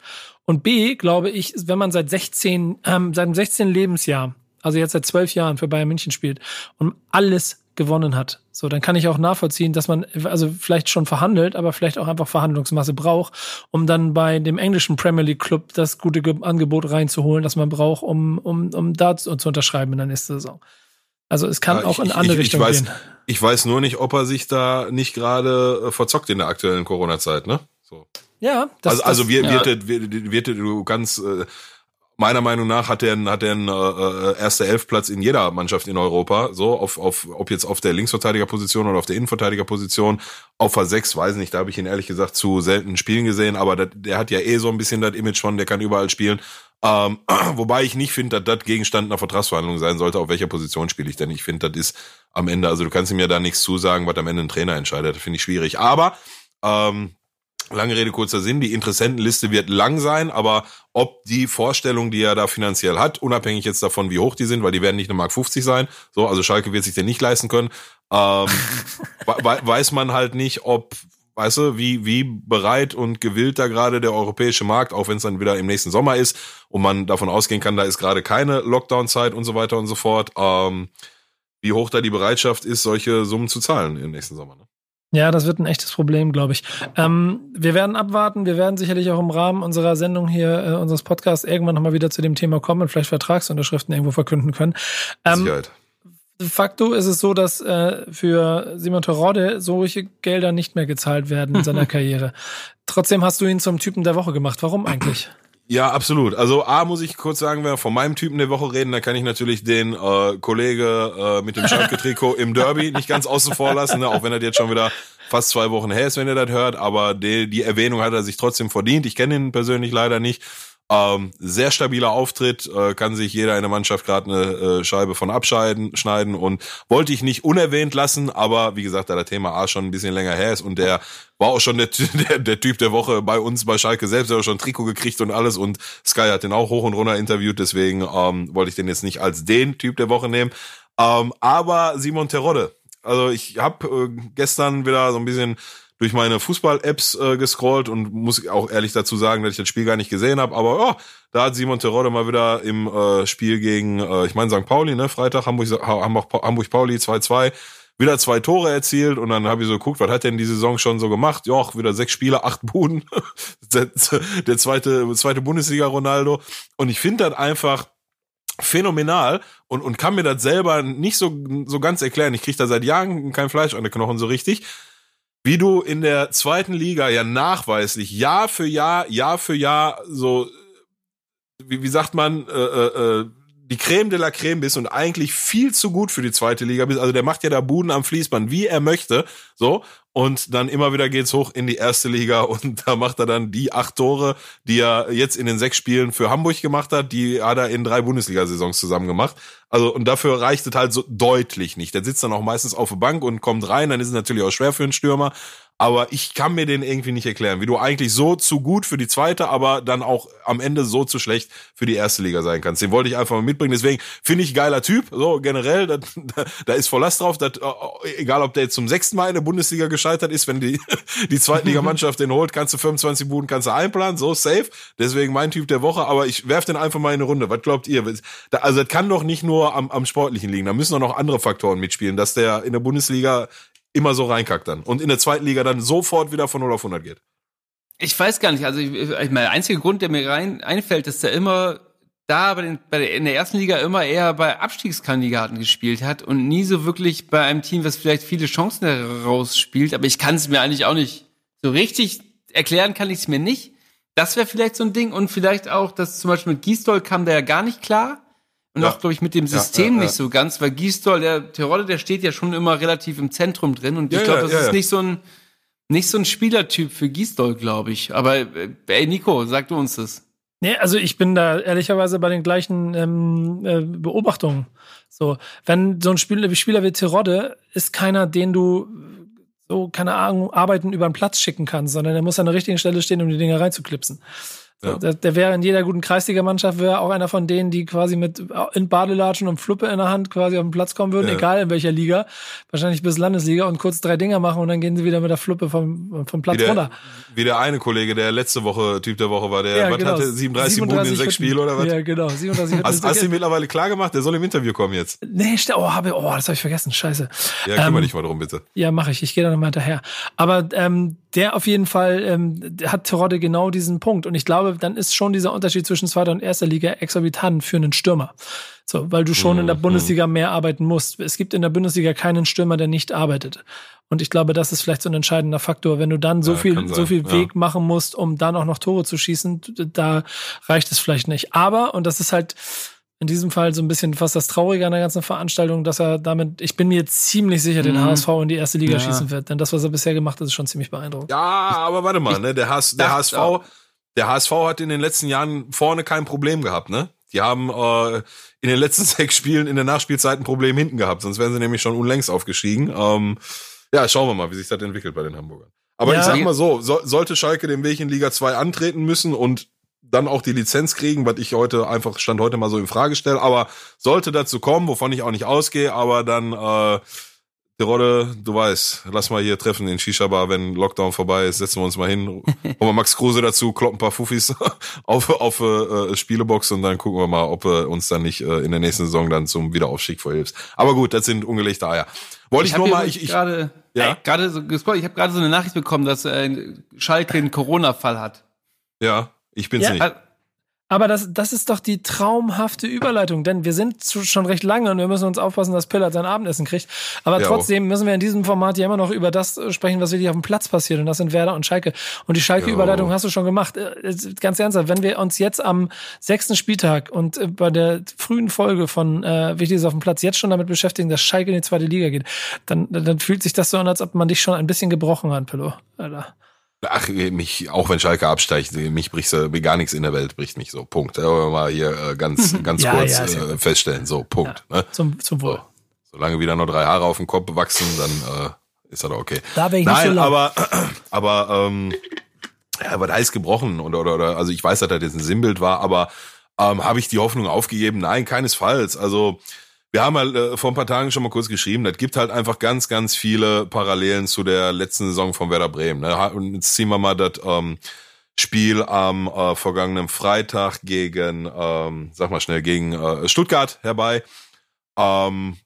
Und B, glaube ich, wenn man seit 16, ähm, seit dem 16. Lebensjahr, also jetzt seit zwölf Jahren für Bayern München spielt und alles gewonnen hat. So, dann kann ich auch nachvollziehen, dass man also vielleicht schon verhandelt, aber vielleicht auch einfach Verhandlungsmasse braucht, um dann bei dem englischen Premier League Club das gute Angebot reinzuholen, das man braucht, um, um, um da zu, zu unterschreiben in der nächsten Saison. Also es kann ja, auch in andere ich, Richtungen ich weiß, gehen. Ich weiß nur nicht, ob er sich da nicht gerade äh, verzockt in der aktuellen Corona-Zeit, ne? So. Ja, das, also, also wir, ja. wird, wird, wird, du ganz äh, meiner Meinung nach hat er einen, hat er einen äh, äh erster Elfplatz in jeder Mannschaft in Europa. So, auf, auf, ob jetzt auf der Linksverteidigerposition oder auf der Innenverteidigerposition. Auf der 6, weiß nicht, da habe ich ihn ehrlich gesagt zu selten spielen gesehen, aber dat, der hat ja eh so ein bisschen das Image von, der kann überall spielen. Ähm, wobei ich nicht finde, dass das Gegenstand einer Vertragsverhandlung sein sollte, auf welcher Position spiele ich denn. Ich finde, das ist am Ende, also du kannst ihm ja da nichts zusagen, was am Ende ein Trainer entscheidet. Das finde ich schwierig. Aber ähm, Lange Rede, kurzer Sinn. Die Interessentenliste wird lang sein, aber ob die Vorstellung, die er da finanziell hat, unabhängig jetzt davon, wie hoch die sind, weil die werden nicht eine Mark 50 sein, so, also Schalke wird sich den nicht leisten können, ähm, weiß man halt nicht, ob, weißt du, wie, wie bereit und gewillt da gerade der europäische Markt, auch wenn es dann wieder im nächsten Sommer ist und man davon ausgehen kann, da ist gerade keine Lockdown-Zeit und so weiter und so fort, ähm, wie hoch da die Bereitschaft ist, solche Summen zu zahlen im nächsten Sommer. Ne? Ja, das wird ein echtes Problem, glaube ich. Ähm, wir werden abwarten. Wir werden sicherlich auch im Rahmen unserer Sendung hier, äh, unseres Podcasts, irgendwann nochmal wieder zu dem Thema kommen und vielleicht Vertragsunterschriften irgendwo verkünden können. Ähm, Sicherheit. De facto ist es so, dass äh, für Simon Terodde solche Gelder nicht mehr gezahlt werden in seiner Karriere. Trotzdem hast du ihn zum Typen der Woche gemacht. Warum eigentlich? Ja, absolut. Also A muss ich kurz sagen, wenn wir von meinem Typen der Woche reden, dann kann ich natürlich den äh, Kollege äh, mit dem Schalke-Trikot im Derby nicht ganz außen vor lassen, ne? auch wenn er jetzt schon wieder fast zwei Wochen her ist, wenn ihr das hört, aber die, die Erwähnung hat er sich trotzdem verdient. Ich kenne ihn persönlich leider nicht. Ähm, sehr stabiler Auftritt, äh, kann sich jeder in der Mannschaft gerade eine äh, Scheibe von abscheiden, schneiden und wollte ich nicht unerwähnt lassen, aber wie gesagt, da das Thema A schon ein bisschen länger her ist und der war auch schon der, der, der Typ der Woche bei uns bei Schalke selbst, der hat schon Trikot gekriegt und alles und Sky hat den auch hoch und runter interviewt, deswegen ähm, wollte ich den jetzt nicht als den Typ der Woche nehmen. Ähm, aber Simon Terodde, also ich habe äh, gestern wieder so ein bisschen durch meine Fußball-Apps äh, gescrollt und muss auch ehrlich dazu sagen, dass ich das Spiel gar nicht gesehen habe. Aber oh, da hat Simon Terodde mal wieder im äh, Spiel gegen, äh, ich meine St. Pauli, ne, Freitag, Hamburg, Hamburg, Hamburg Pauli 2-2, wieder zwei Tore erzielt und dann habe ich so geguckt, was hat denn die Saison schon so gemacht? Ja, wieder sechs Spiele, acht Buden. der, der zweite, zweite Bundesliga Ronaldo. Und ich finde das einfach phänomenal und, und kann mir das selber nicht so, so ganz erklären. Ich kriege da seit Jahren kein Fleisch an den Knochen so richtig wie du in der zweiten Liga ja nachweislich Jahr für Jahr, Jahr für Jahr so, wie, wie sagt man, äh, äh, äh die Creme de la Creme bist und eigentlich viel zu gut für die zweite Liga bist. Also der macht ja da Buden am Fließband, wie er möchte. So. Und dann immer wieder geht's hoch in die erste Liga und da macht er dann die acht Tore, die er jetzt in den sechs Spielen für Hamburg gemacht hat, die hat er in drei Bundesliga-Saisons zusammen gemacht. Also, und dafür reicht es halt so deutlich nicht. Der sitzt dann auch meistens auf der Bank und kommt rein, dann ist es natürlich auch schwer für einen Stürmer aber ich kann mir den irgendwie nicht erklären, wie du eigentlich so zu gut für die zweite, aber dann auch am Ende so zu schlecht für die erste Liga sein kannst. Den wollte ich einfach mal mitbringen. Deswegen finde ich geiler Typ. So generell, da, da ist voll Last drauf. Dat, äh, egal, ob der jetzt zum sechsten Mal in der Bundesliga gescheitert ist, wenn die die Zweitligamannschaft den holt, kannst du 25 Buden kannst du einplanen, so safe. Deswegen mein Typ der Woche. Aber ich werf den einfach mal in eine Runde. Was glaubt ihr? Also das kann doch nicht nur am, am Sportlichen liegen. Da müssen doch noch andere Faktoren mitspielen, dass der in der Bundesliga immer so reinkackt dann. Und in der zweiten Liga dann sofort wieder von 0 auf 100 geht. Ich weiß gar nicht. Also ich, ich, mein einziger Grund, der mir rein einfällt, dass der immer da bei den, bei der, in der ersten Liga immer eher bei Abstiegskandidaten gespielt hat und nie so wirklich bei einem Team, was vielleicht viele Chancen herausspielt. Aber ich kann es mir eigentlich auch nicht so richtig erklären, kann ich es mir nicht. Das wäre vielleicht so ein Ding und vielleicht auch, dass zum Beispiel mit Gisdol kam der ja gar nicht klar. Und ja. auch, glaube ich, mit dem System ja, ja, nicht so ganz, weil Gisdol, der Terodde, der steht ja schon immer relativ im Zentrum drin. Und ich glaube, das ist nicht so ein nicht so ein Spielertyp für Gisdol, glaube ich. Aber äh, ey, Nico, sag du uns das. Nee, also ich bin da ehrlicherweise bei den gleichen ähm, äh, Beobachtungen. So, wenn so ein Spieler, Spieler wie Terodde ist keiner, den du so, keine Ahnung, Arbeiten über den Platz schicken kannst, sondern der muss an der richtigen Stelle stehen, um die Dinger reinzuklipsen. Ja. der, der wäre in jeder guten Kreisliga-Mannschaft wäre auch einer von denen, die quasi mit in Badelatschen und Fluppe in der Hand quasi auf den Platz kommen würden, Ja. egal in welcher Liga, wahrscheinlich bis Landesliga und kurz drei Dinger machen und dann gehen sie wieder mit der Fluppe vom, vom Platz Wie der, runter. wie der eine Kollege, der letzte Woche Typ der Woche war, der Ja, was genau. hatte 37, Buden in sechs. Spielen oder was? Ja, genau. 37 Hast, hast du ihn mittlerweile klar gemacht? Der soll im Interview kommen jetzt. nee, oh, habe, oh, das habe ich vergessen. Scheiße. Ja, kümmere Ähm, dich mal drum, bitte. Ja, mache ich. Ich gehe da nochmal hinterher. Aber ähm, der auf jeden Fall ähm, hat Terodde genau diesen Punkt. Und ich glaube, dann ist schon dieser Unterschied zwischen zweiter und erster Liga exorbitant für einen Stürmer. So, weil du schon in der Bundesliga mehr arbeiten musst. Es gibt in der Bundesliga keinen Stürmer, der nicht arbeitet. Und ich glaube, das ist vielleicht so ein entscheidender Faktor. Wenn du dann so Ja, viel, so viel ja. Weg machen musst, um dann auch noch Tore zu schießen, da reicht es vielleicht nicht. Aber, und das ist halt in diesem Fall so ein bisschen fast das Traurige an der ganzen Veranstaltung, dass er damit, ich bin mir ziemlich sicher, den Mhm. HSV in die erste Liga Ja. schießen wird. Denn das, was er bisher gemacht hat, ist schon ziemlich beeindruckend. Ja, aber warte mal, ne? Der, HS, der HSV. Der HSV hat in den letzten Jahren vorne kein Problem gehabt, ne? Die haben äh, in den letzten sechs Spielen in der Nachspielzeit ein Problem hinten gehabt, sonst wären sie nämlich schon unlängst aufgestiegen. Ähm, ja, schauen wir mal, wie sich das entwickelt bei den Hamburgern. Aber Ja. ich sag mal so, so, sollte Schalke den Weg in Liga 2 antreten müssen und dann auch die Lizenz kriegen, was ich heute einfach stand heute mal so in Frage stelle, aber sollte dazu kommen, wovon ich auch nicht ausgehe, aber dann äh, die Rolle, du weißt, lass mal hier treffen in Shisha Bar, wenn Lockdown vorbei ist, setzen wir uns mal hin, holen wir Max Kruse dazu, kloppen ein paar Fuffis auf auf äh, Spielebox und dann gucken wir mal, ob du uns dann nicht äh, in der nächsten Saison dann zum Wiederaufstieg verhilfst. Aber gut, das sind ungelegte Eier. Wollte ich, hab nur mal, ich, ich gerade, Ja? äh, gerade so ich habe gerade so eine Nachricht bekommen, dass äh, Schalke einen Corona-Fall hat. ja, ich bin's Ja, nicht. Aber das, das ist doch die traumhafte Überleitung, denn wir sind zu, schon recht lange und wir müssen uns aufpassen, dass Pillard sein Abendessen kriegt. Aber Ja, trotzdem müssen wir in diesem Format ja immer noch über das äh, sprechen, was wirklich auf dem Platz passiert. Und das sind Werder und Schalke. Und die Schalke-Überleitung hast du schon gemacht. Äh, Ganz ernsthaft, wenn wir uns jetzt am sechsten Spieltag und äh, bei der frühen Folge von äh, Wichtiges auf dem Platz jetzt schon damit beschäftigen, dass Schalke in die zweite Liga geht, dann, dann fühlt sich das so an, als ob man dich schon ein bisschen gebrochen hat, Pillow. Alter. Ach, mich, auch wenn Schalke absteigt, mich bricht so, gar nichts in der Welt bricht mich so. Punkt. Wollen wir mal hier äh, ganz, ganz Ja, kurz ja, ist ja äh, feststellen. So, Punkt. Ne? Zum, zum Wohl. Solange wieder noch drei Haare auf dem Kopf wachsen, dann äh, ist das okay. Da wäre ich nicht Nein, so laut. aber, aber ähm, ja, was heißt gebrochen oder, oder, oder also ich weiß, dass das jetzt ein Sinnbild war, aber ähm, habe ich die Hoffnung aufgegeben? Nein, keinesfalls. Also wir haben halt äh, vor ein paar Tagen schon mal kurz geschrieben, das gibt halt einfach ganz, ganz viele Parallelen zu der letzten Saison von Werder Bremen. Ne? Und jetzt ziehen wir mal das ähm, Spiel am äh, vergangenen Freitag gegen, ähm, sag mal schnell, gegen äh, Stuttgart herbei. Ähm,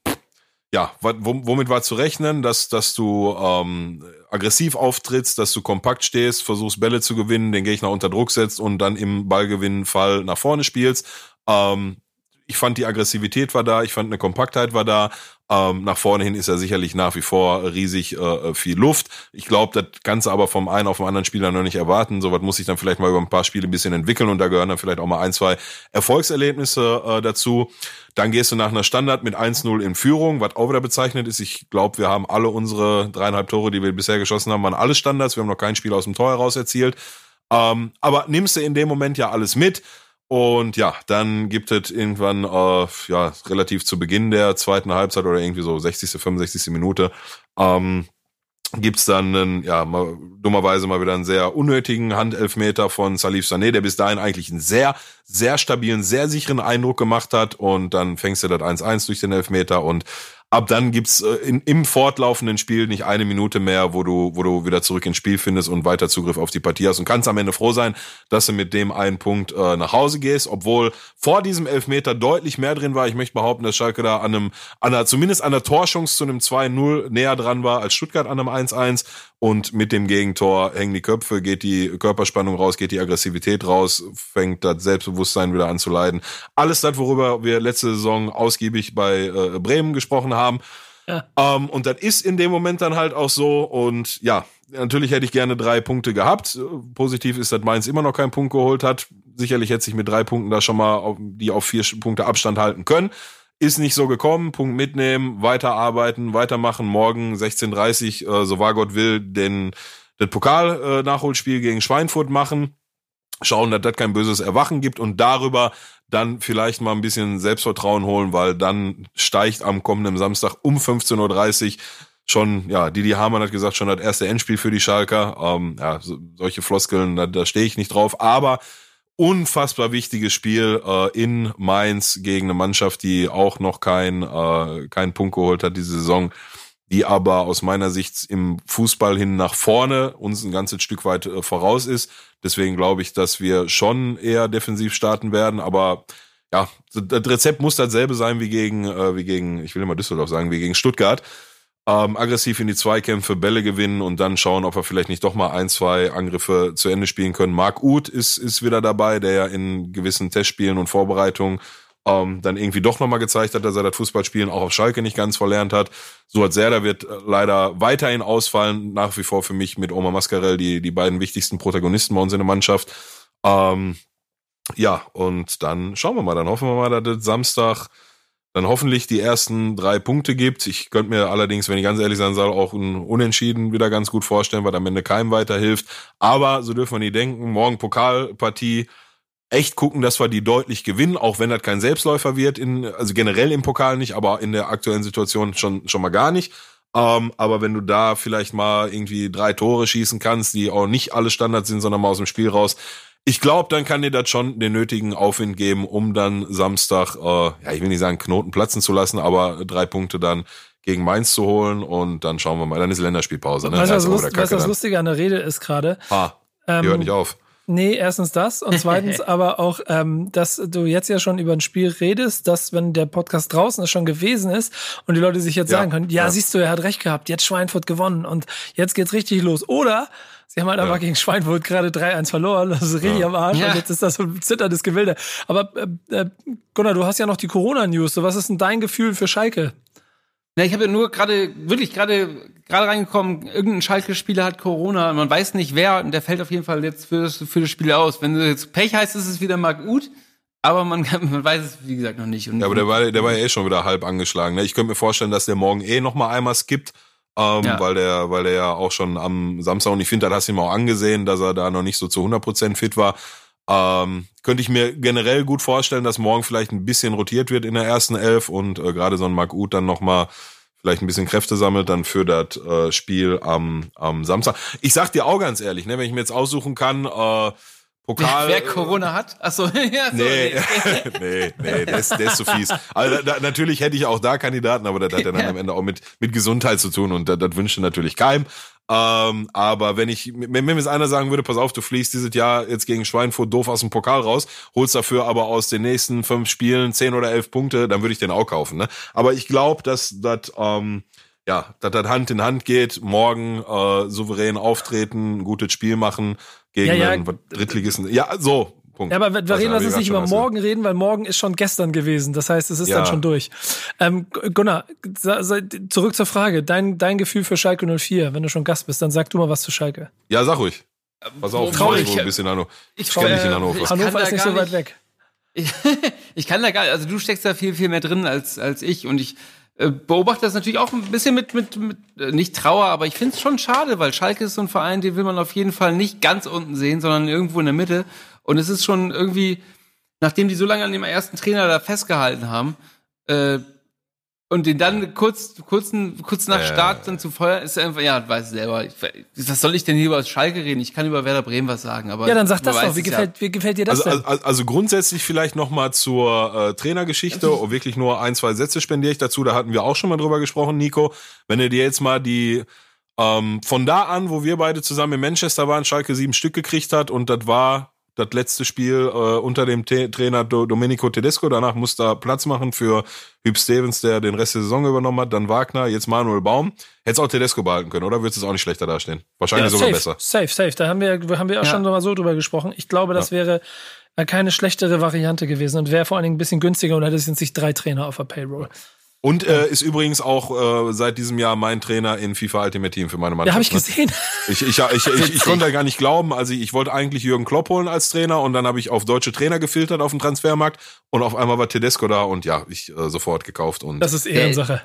ja, womit war zu rechnen, dass, dass du ähm, aggressiv auftrittst, dass du kompakt stehst, versuchst Bälle zu gewinnen, den Gegner unter Druck setzt und dann im Ballgewinnfall nach vorne spielst. Ähm, ich fand die Aggressivität war da, ich fand eine Kompaktheit war da. Ähm, nach vorne hin ist ja sicherlich nach wie vor riesig äh, viel Luft. Ich glaube, das Ganze aber vom einen auf den anderen Spieler noch nicht erwarten. Sowas muss sich dann vielleicht mal über ein paar Spiele ein bisschen entwickeln und da gehören dann vielleicht auch mal ein, zwei Erfolgserlebnisse äh, dazu. Dann gehst du nach einer Standard mit 1-0 in Führung, was auch wieder bezeichnet ist. Ich glaube, wir haben alle unsere dreieinhalb Tore, die wir bisher geschossen haben, waren alle Standards. Wir haben noch kein Spiel aus dem Tor heraus erzielt. Ähm, aber nimmst du in dem Moment ja alles mit. Und ja, dann gibt es irgendwann, äh, ja, relativ zu Beginn der zweiten Halbzeit oder irgendwie so 60., 65. Minute, ähm, gibt's dann einen, ja, mal, dummerweise mal wieder einen sehr unnötigen Handelfmeter von Salif Sané, der bis dahin eigentlich einen sehr, sehr stabilen, sehr sicheren Eindruck gemacht hat. Und dann fängst du das 1-1 durch den Elfmeter und ab dann gibt's äh, in, im fortlaufenden Spiel nicht eine Minute mehr, wo du, wo du wieder zurück ins Spiel findest und weiter Zugriff auf die Partie hast und kannst am Ende froh sein, dass du mit dem einen Punkt äh, nach Hause gehst, obwohl vor diesem Elfmeter deutlich mehr drin war. Ich möchte behaupten, dass Schalke da an einem, an einer, zumindest an der Torschance zu einem 2-0 näher dran war als Stuttgart an einem 1-1 und mit dem Gegentor hängen die Köpfe, geht die Körperspannung raus, geht die Aggressivität raus, fängt das Selbstbewusstsein wieder an zu leiden. Alles das, worüber wir letzte Saison ausgiebig bei äh, Bremen gesprochen haben. Ja. Ähm, und das ist in dem Moment dann halt auch so. Und ja, natürlich hätte ich gerne drei Punkte gehabt. Positiv ist, dass Mainz immer noch keinen Punkt geholt hat. Sicherlich hätte sich mit drei Punkten da schon mal auf, die auf vier Punkte Abstand halten können. Ist nicht so gekommen. Punkt mitnehmen, weiterarbeiten, weitermachen. Morgen 16.30 äh, so wahr Gott will, den, das Pokal-Nachholspiel gegen Schweinfurt machen. Schauen, dass das kein böses Erwachen gibt und darüber dann vielleicht mal ein bisschen Selbstvertrauen holen, weil dann steigt am kommenden Samstag um 15.30 Uhr schon, ja, Didi Hamann hat gesagt, schon das erste Endspiel für die Schalker. Ähm, ja, so, solche Floskeln, da, da stehe ich nicht drauf. Aber unfassbar wichtiges Spiel äh, in Mainz gegen eine Mannschaft, die auch noch kein äh, keinen Punkt geholt hat diese Saison, die aber aus meiner Sicht im Fußball hin nach vorne uns ein ganzes Stück weit äh, voraus ist. Deswegen glaube ich, dass wir schon eher defensiv starten werden, aber ja, das Rezept muss dasselbe sein wie gegen, äh, wie gegen, ich will immer Düsseldorf sagen, wie gegen Stuttgart. Ähm, aggressiv in die Zweikämpfe, Bälle gewinnen und dann schauen, ob wir vielleicht nicht doch mal ein, zwei Angriffe zu Ende spielen können. Marc Uth ist, ist wieder dabei, der ja in gewissen Testspielen und Vorbereitungen ähm, dann irgendwie doch nochmal gezeigt hat, dass er das Fußballspielen auch auf Schalke nicht ganz verlernt hat. Suat Serda wird äh, leider weiterhin ausfallen, nach wie vor für mich mit Oma Mascarell die, die beiden wichtigsten Protagonisten bei uns in der Mannschaft. Ähm, ja, und dann schauen wir mal, dann hoffen wir mal, dass das Samstag dann hoffentlich die ersten drei Punkte gibt. Ich könnte mir allerdings, wenn ich ganz ehrlich sein soll, auch ein Unentschieden wieder ganz gut vorstellen, weil am Ende keinem weiterhilft. Aber so dürfen wir nie denken. Morgen Pokalpartie. Echt gucken, dass wir die deutlich gewinnen, auch wenn das kein Selbstläufer wird, in, also generell im Pokal nicht, aber in der aktuellen Situation schon, schon mal gar nicht. Ähm, aber wenn du da vielleicht mal irgendwie drei Tore schießen kannst, die auch nicht alle Standards sind, sondern mal aus dem Spiel raus, ich glaube, dann kann dir das schon den nötigen Aufwind geben, um dann Samstag, äh, ja, ich will nicht sagen Knoten platzen zu lassen, aber drei Punkte dann gegen Mainz zu holen und dann schauen wir mal. Dann ist Länderspielpause. Ne? Weißt was, aber Lust, was Kacke lustige an der Rede ist gerade? Ah, die Ähm, hört nicht auf. Nee, erstens das und zweitens aber auch, ähm, dass du jetzt ja schon über ein Spiel redest, dass wenn der Podcast draußen ist, schon gewesen ist und die Leute sich jetzt Ja, sagen können, ja, ja. siehst du, er hat recht gehabt, jetzt Schweinfurt gewonnen und jetzt geht's richtig los. Oder sie haben halt einfach gegen Schweinfurt gerade 3-1 verloren, das ist richtig Ja. am Arsch Ja. und jetzt ist das so ein zitterndes Gewilde. Aber äh, äh, Gunnar, du hast ja noch die Corona-News, so was ist denn dein Gefühl für Schalke? Ja, ich habe ja nur gerade, wirklich gerade gerade reingekommen, irgendein Schalke-Spieler hat Corona, man weiß nicht wer, und der fällt auf jeden Fall jetzt für das, für das Spiel aus. Wenn du jetzt Pech heißt, ist es wieder Marc Uth, aber man, kann, man weiß es, wie gesagt, noch nicht. Und Ja, aber der war, der war ja eh schon wieder halb angeschlagen. Ne? Ich könnte mir vorstellen, dass der morgen eh noch mal einmal skippt, ähm, Ja. weil der, weil der ja auch schon am Samstag und ich finde, da hast du ihm auch angesehen, dass er da noch nicht so zu 100% fit war. Ähm, könnte ich mir generell gut vorstellen, dass morgen vielleicht ein bisschen rotiert wird in der ersten Elf und äh, gerade so ein Marc Uth dann noch mal vielleicht ein bisschen Kräfte sammelt dann für das äh, Spiel am, am Samstag. Ich sag dir auch ganz ehrlich, ne, wenn ich mir jetzt aussuchen kann, äh, Pokal. wer Corona hat? Achso, ja, so, Nee, nee. nee, der ist, der ist zu fies. Also da, natürlich hätte ich auch da Kandidaten, aber das hat ja dann am Ende auch mit, mit Gesundheit zu tun und das, das wünschte natürlich keinem. Ähm, aber wenn ich, wenn mir jetzt einer sagen würde, pass auf, du fliegst dieses Jahr jetzt gegen Schweinfurt doof aus dem Pokal raus, holst dafür aber aus den nächsten fünf Spielen zehn oder elf Punkte, dann würde ich den auch kaufen. Ne? Aber ich glaube, dass das ähm, ja, dass das Hand in Hand geht, morgen äh, souverän auftreten, ein gutes Spiel machen gegen Ja, ja. einen Drittligisten. Ja, so. Punkt. Ja, aber wir reden, lass ich uns nicht schon über morgen reden, weil morgen ist schon gestern gewesen. Das heißt, es ist Ja. dann schon durch. Ähm, Gunnar, zurück zur Frage. Dein, dein Gefühl für Schalke 04, wenn du schon Gast bist, dann sag du mal was zu Schalke. Ja, sag ruhig. Pass auf, Traurig. ich wohne ein bisschen Hannover. Ich, Ich kenn dich in Hannover. ich Hannover ist nicht so weit weg. ich kann da gar also du steckst da viel, viel mehr drin als, als ich und ich äh, beobachte das natürlich auch ein bisschen mit, mit, mit äh, nicht Trauer, aber ich finde es schon schade, weil Schalke ist so ein Verein, den will man auf jeden Fall nicht ganz unten sehen, sondern irgendwo in der Mitte. Und es ist schon irgendwie, nachdem die so lange an dem ersten Trainer da festgehalten haben, äh, und den dann kurz, kurzen, kurz nach Äh. Start dann zu feuern, ist einfach, ja, weiß ich selber. Ich, was soll ich denn hier über Schalke reden? Ich kann über Werder Bremen was sagen, aber. Ja, dann sag das doch. Wie es ja. gefällt, wie gefällt dir das Also, denn? also, also grundsätzlich vielleicht noch mal zur äh, Trainergeschichte und wirklich nur ein, zwei Sätze spendiere ich dazu. Da hatten wir auch schon mal drüber gesprochen, Nico. Wenn du dir jetzt mal die ähm, von da an, wo wir beide zusammen in Manchester waren, Schalke sieben Stück gekriegt hat und das war das letzte Spiel äh, unter dem Te Trainer Do Domenico Tedesco. Danach musste er Platz machen für Hüb Stevens, der den Rest der Saison übernommen hat. Dann Wagner, jetzt Manuel Baum. Hättest auch Tedesco behalten können, oder? Würdest du es auch nicht schlechter dastehen? Wahrscheinlich sogar safe, besser. safe, safe. Da haben wir, haben wir auch Ja. schon mal so drüber gesprochen. Ich glaube, das wäre äh, keine schlechtere Variante gewesen und wäre vor allen Dingen ein bisschen günstiger und hätte es jetzt nicht drei Trainer auf der Payroll. Und äh, ist übrigens auch äh, seit diesem Jahr mein Trainer in FIFA Ultimate Team für meine Mannschaft. Ja, habe ich ne? gesehen. Ich, ich, ich, ich, ich konnte gar nicht glauben. Also ich wollte eigentlich Jürgen Klopp holen als Trainer und dann habe ich auf deutsche Trainer gefiltert auf dem Transfermarkt und auf einmal war Tedesco da und ja, ich äh, sofort gekauft und Das ist Ehrensache.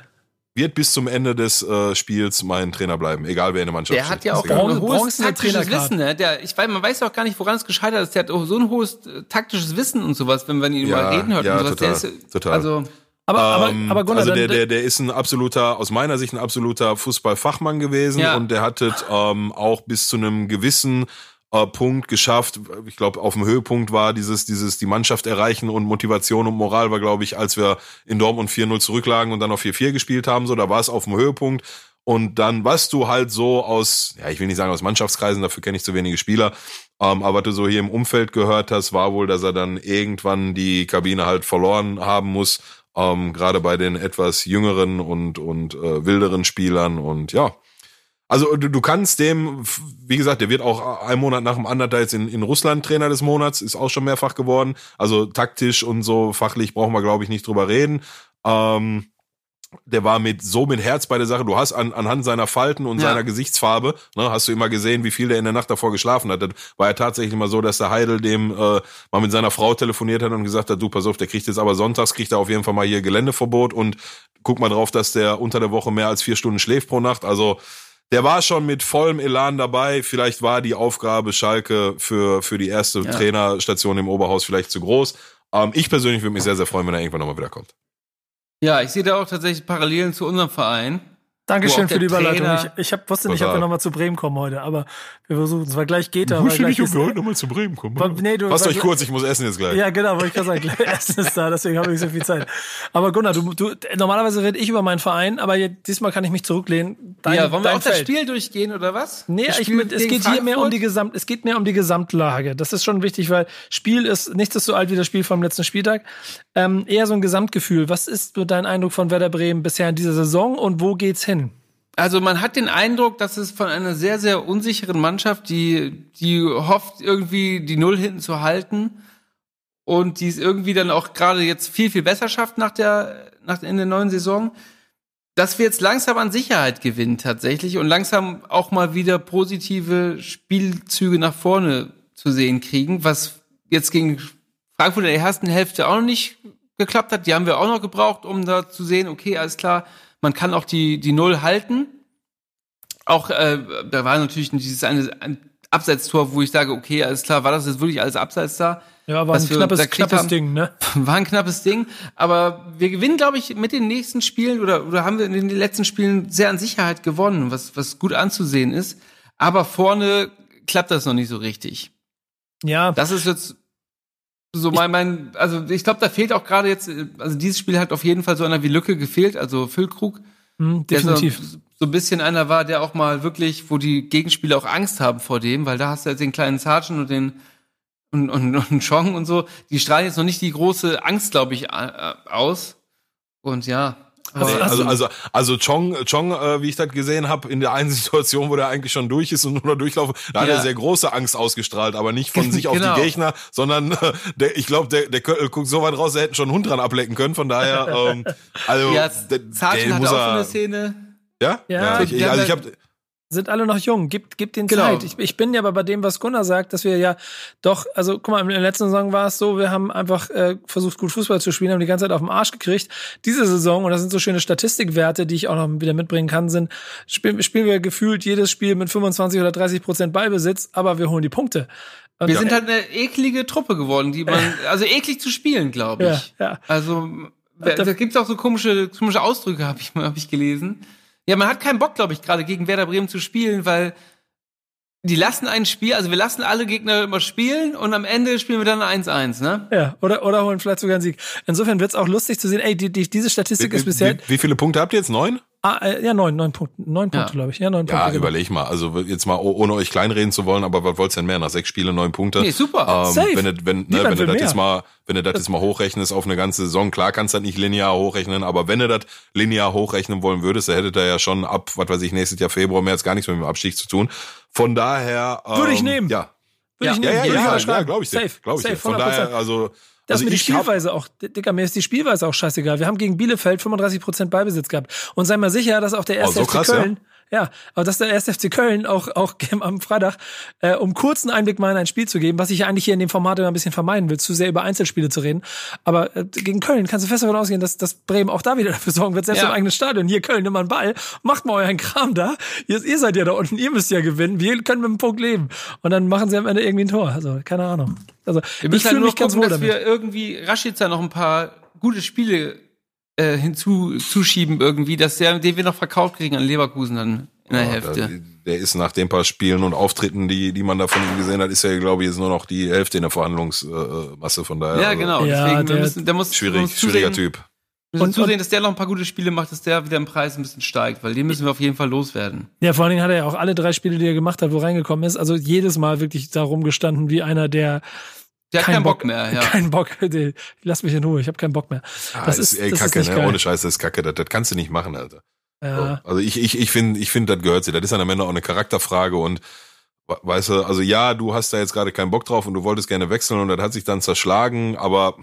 wird bis zum Ende des äh, Spiels mein Trainer bleiben, egal wer in der Mannschaft Der hat ja auch Ist ein hohes taktisches. Wissen, ne? Der, ich weiß, man weiß auch gar nicht, woran es gescheitert ist. Der hat auch so ein hohes äh, taktisches Wissen und sowas, wenn man ihn Ja, mal reden hört ja, und sowas. total, der ist, total. Also, Aber, aber, Ähm, aber Gunnar, also der, der, der ist ein absoluter, aus meiner Sicht ein absoluter Fußballfachmann gewesen Ja. und der hat es ähm, auch bis zu einem gewissen äh, Punkt geschafft. Ich glaube, auf dem Höhepunkt war dieses, dieses die Mannschaft erreichen und Motivation und Moral war, glaube ich, als wir in Dortmund 4-0 zurücklagen und dann auf 4-4 gespielt haben. So, da war es auf dem Höhepunkt. Und dann, was du halt so aus, ja, ich will nicht sagen aus Mannschaftskreisen, dafür kenne ich zu wenige Spieler, ähm, aber du so hier im Umfeld gehört hast, war wohl, dass er dann irgendwann die Kabine halt verloren haben muss, ähm, gerade bei den etwas jüngeren und, und äh, wilderen Spielern und ja. Also du, du kannst dem, wie gesagt, der wird auch einen Monat nach dem anderen da jetzt in, in Russland Trainer des Monats, ist auch schon mehrfach geworden. Also taktisch und so fachlich brauchen wir, glaube ich, nicht drüber reden. Ähm, der war mit so mit Herz bei der Sache. Du hast an, anhand seiner Falten und Ja. seiner Gesichtsfarbe, ne, hast du immer gesehen, wie viel der in der Nacht davor geschlafen hat. Das war ja tatsächlich mal so, dass der Heidel dem äh, mal mit seiner Frau telefoniert hat und gesagt hat, du pass auf, der kriegt jetzt aber sonntags kriegt er auf jeden Fall mal hier Geländeverbot und guck mal drauf, dass der unter der Woche mehr als vier Stunden schläft pro Nacht. Also der war schon mit vollem Elan dabei. Vielleicht war die Aufgabe Schalke für, für die erste Ja. Trainerstation im Oberhaus vielleicht zu groß. Ähm, ich persönlich würde mich sehr, sehr freuen, wenn er irgendwann nochmal wiederkommt. Ja, ich sehe da auch tatsächlich Parallelen zu unserem Verein. Dankeschön auch für die Überleitung. Trainer- Ich, ich hab, wusste nicht, ob wir nochmal zu Bremen kommen heute, aber wir versuchen es. Weil gleich geht er. weil gleich ist- nochmal zu Bremen kommen. Nee, du- Passt euch kurz, ich muss essen jetzt gleich. Ja, genau, wollte ich gerade sagen. gleich Essen ist da, deswegen habe ich nicht so viel Zeit. Aber Gunnar, du, du, normalerweise rede ich über meinen Verein, aber jetzt, diesmal kann ich mich zurücklehnen. Dein, ja, wollen wir auch das Feld. Spiel durchgehen oder was? Nee, Das ich, mit, es geht hier mehr um Frankfurt? die Gesamt, es geht mehr um die Gesamtlage. Das ist schon wichtig, weil Spiel ist nichts ist so alt wie das Spiel vom letzten Spieltag. Ähm, eher so ein Gesamtgefühl. Was ist so dein Eindruck von Werder Bremen bisher in dieser Saison und wo geht's hin? Also man hat den Eindruck, dass es von einer sehr, sehr unsicheren Mannschaft, die, die hofft, irgendwie die Null hinten zu halten und die es irgendwie dann auch gerade jetzt viel, viel besser schafft nach der, nach in der neuen Saison, dass wir jetzt langsam an Sicherheit gewinnen tatsächlich und langsam auch mal wieder positive Spielzüge nach vorne zu sehen kriegen, was jetzt gegen Frankfurt in der ersten Hälfte auch noch nicht geklappt hat. Die haben wir auch noch gebraucht, um da zu sehen, okay, alles klar, man kann auch die, die Null halten. Auch, äh, da war natürlich dieses eine ein Abseitstor, wo ich sage, okay, alles klar, war das jetzt wirklich alles Abseits da? Ja, war ein knappes, knappes haben. Ding, ne? War ein knappes Ding, aber wir gewinnen, glaube ich, mit den nächsten Spielen oder, oder haben wir in den letzten Spielen sehr an Sicherheit gewonnen, was, was gut anzusehen ist. Aber vorne klappt das noch nicht so richtig. Ja, Das ist jetzt so mein, mein also ich glaube, da fehlt auch gerade jetzt, also dieses Spiel hat auf jeden Fall so einer wie Lücke gefehlt, also Füllkrug. hm, der definitiv. So, so ein bisschen einer war, der auch mal wirklich, wo die Gegenspieler auch Angst haben vor dem, weil da hast du jetzt den kleinen Sargent und den und, und, und Chong und so, die strahlen jetzt noch nicht die große Angst, glaube ich, aus. Und ja. Also- also, also, also Chong, Chong äh, wie ich das gesehen habe, in der einen Situation, wo der eigentlich schon durch ist und nur noch durchlaufen, da hat Ja. er sehr große Angst ausgestrahlt, aber nicht von sich auf Genau. die Gegner, sondern äh, der, ich glaube, der, der Köttel guckt so weit raus, der hätte schon einen Hund dran ablecken können. Von daher, ähm, also ja, der, hatte muss so eine er, Szene. ja, Ja, ich, ich, also ich habe sind alle noch jung. Gib, gib den Genau. Zeit. Ich, ich bin ja aber bei dem, was Gunnar sagt, dass wir ja doch, also guck mal, in der letzten Saison war es so, wir haben einfach äh, versucht, gut Fußball zu spielen, haben die ganze Zeit auf den Arsch gekriegt. Diese Saison, und das sind so schöne Statistikwerte, die ich auch noch wieder mitbringen kann, sind, spielen, spielen wir gefühlt jedes Spiel mit 25 oder 30 Prozent Ballbesitz, aber wir holen die Punkte. Und Wir sind halt eine eklige Truppe geworden, die man, also eklig zu spielen, glaube ja, ich. ja. Also, da, da gibt's auch so komische, komische Ausdrücke, habe ich, hab ich gelesen. Ja, man hat keinen Bock, glaube ich, gerade gegen Werder Bremen zu spielen, weil die lassen ein Spiel, also wir lassen alle Gegner immer spielen und am Ende spielen wir dann 1-1, ne? Ja, oder, oder holen vielleicht sogar einen Sieg. Insofern wird's auch lustig zu sehen, ey, die, die, diese Statistik ist bisher, wie, wie viele Punkte habt ihr jetzt? Neun? Ah, äh, ja, neun, neun Punkte, neun Ja. Punkte, glaube ich, ja, neun Ja, Punkte. genau. überleg mal. Also jetzt mal, oh- ohne euch kleinreden zu wollen, aber was wollt's denn mehr? Nach sechs Spielen neun Punkte. Nee, super. Ähm, Safe. wenn du, wenn, ne, wenn du das jetzt mal, wenn du das jetzt mal hochrechnest auf eine ganze Saison, klar kannst du das nicht linear hochrechnen, aber wenn du das linear hochrechnen wollen würdest, dann hättet ihr ja schon ab, was weiß ich, nächstes Jahr Februar, März gar nichts mit dem Abstieg zu tun. Von daher, ähm, Würde ich nehmen. Ja. Würde ich Ja, nehmen, ja, würde ich ja, ja, unterschreiben. glaube ich dir. Safe, Glaube ich dir. safe, Von 100%. daher, also, Das also ist mir die ich hab, Spielweise auch, Dicker, mir ist die Spielweise auch scheißegal. Wir haben gegen Bielefeld 35% Ballbesitz gehabt. Und sei mal sicher, dass auch der erste Oh, so FC krass? Köln, ja? Aber dass der erste FC Köln auch, auch am Freitag, äh, um kurzen Einblick mal in ein Spiel zu geben, was ich ja eigentlich hier in dem Format immer ein bisschen vermeiden will, zu sehr über Einzelspiele zu reden. Aber äh, gegen Köln kannst du fest davon ausgehen, dass, dass Bremen auch da wieder dafür sorgen wird, selbst Ja. im eigenen Stadion. Hier Köln, nimm mal einen Ball, macht mal euren Kram da. Ihr, ihr seid ja da unten, ihr müsst ja gewinnen. Wir können mit dem Punkt leben. Und dann machen sie am Ende irgendwie ein Tor. Also, keine Ahnung. Also, Wir ich müssen halt fühle nur mich ganz gucken, wohl dass damit. wir irgendwie Rashica noch ein paar gute Spiele äh, hinzuschieben irgendwie, dass der, den wir noch verkauft kriegen an Leverkusen dann in der Ja, Hälfte. Der, der ist nach den paar Spielen und Auftritten, die, die man da von ihm gesehen hat, ist ja, glaube ich, jetzt nur noch die Hälfte in der Verhandlungsmasse. Von daher. Ja, also genau. Ja, Deswegen, der- müssen, der muss wir Schwierig, müssen schwieriger zusehen, Typ. Wir müssen Und- zusehen, dass der noch ein paar gute Spiele macht, dass der wieder im Preis ein bisschen steigt, weil den müssen wir auf jeden Fall loswerden. Ja, vor allen Dingen hat er ja auch alle drei Spiele, die er gemacht hat, wo reingekommen ist, also jedes Mal wirklich da rumgestanden wie einer, der Der hat keinen keinen Bock, mehr, ja. keinen Bock, der, lass mich in Ruhe, ich habe keinen Bock mehr. Ah, Das ist, ist- ey, das ist Kacke, nicht ne? geil. Ohne Scheiß, das ist Kacke. Das, das kannst du nicht machen, Alter. Ja. So. Also ich, ich, ich finde, ich finde, das gehört sich. Das ist dann am Ende auch eine Charakterfrage und we- weißt du, also ja, du hast da jetzt gerade keinen Bock drauf und du wolltest gerne wechseln und das hat sich dann zerschlagen, aber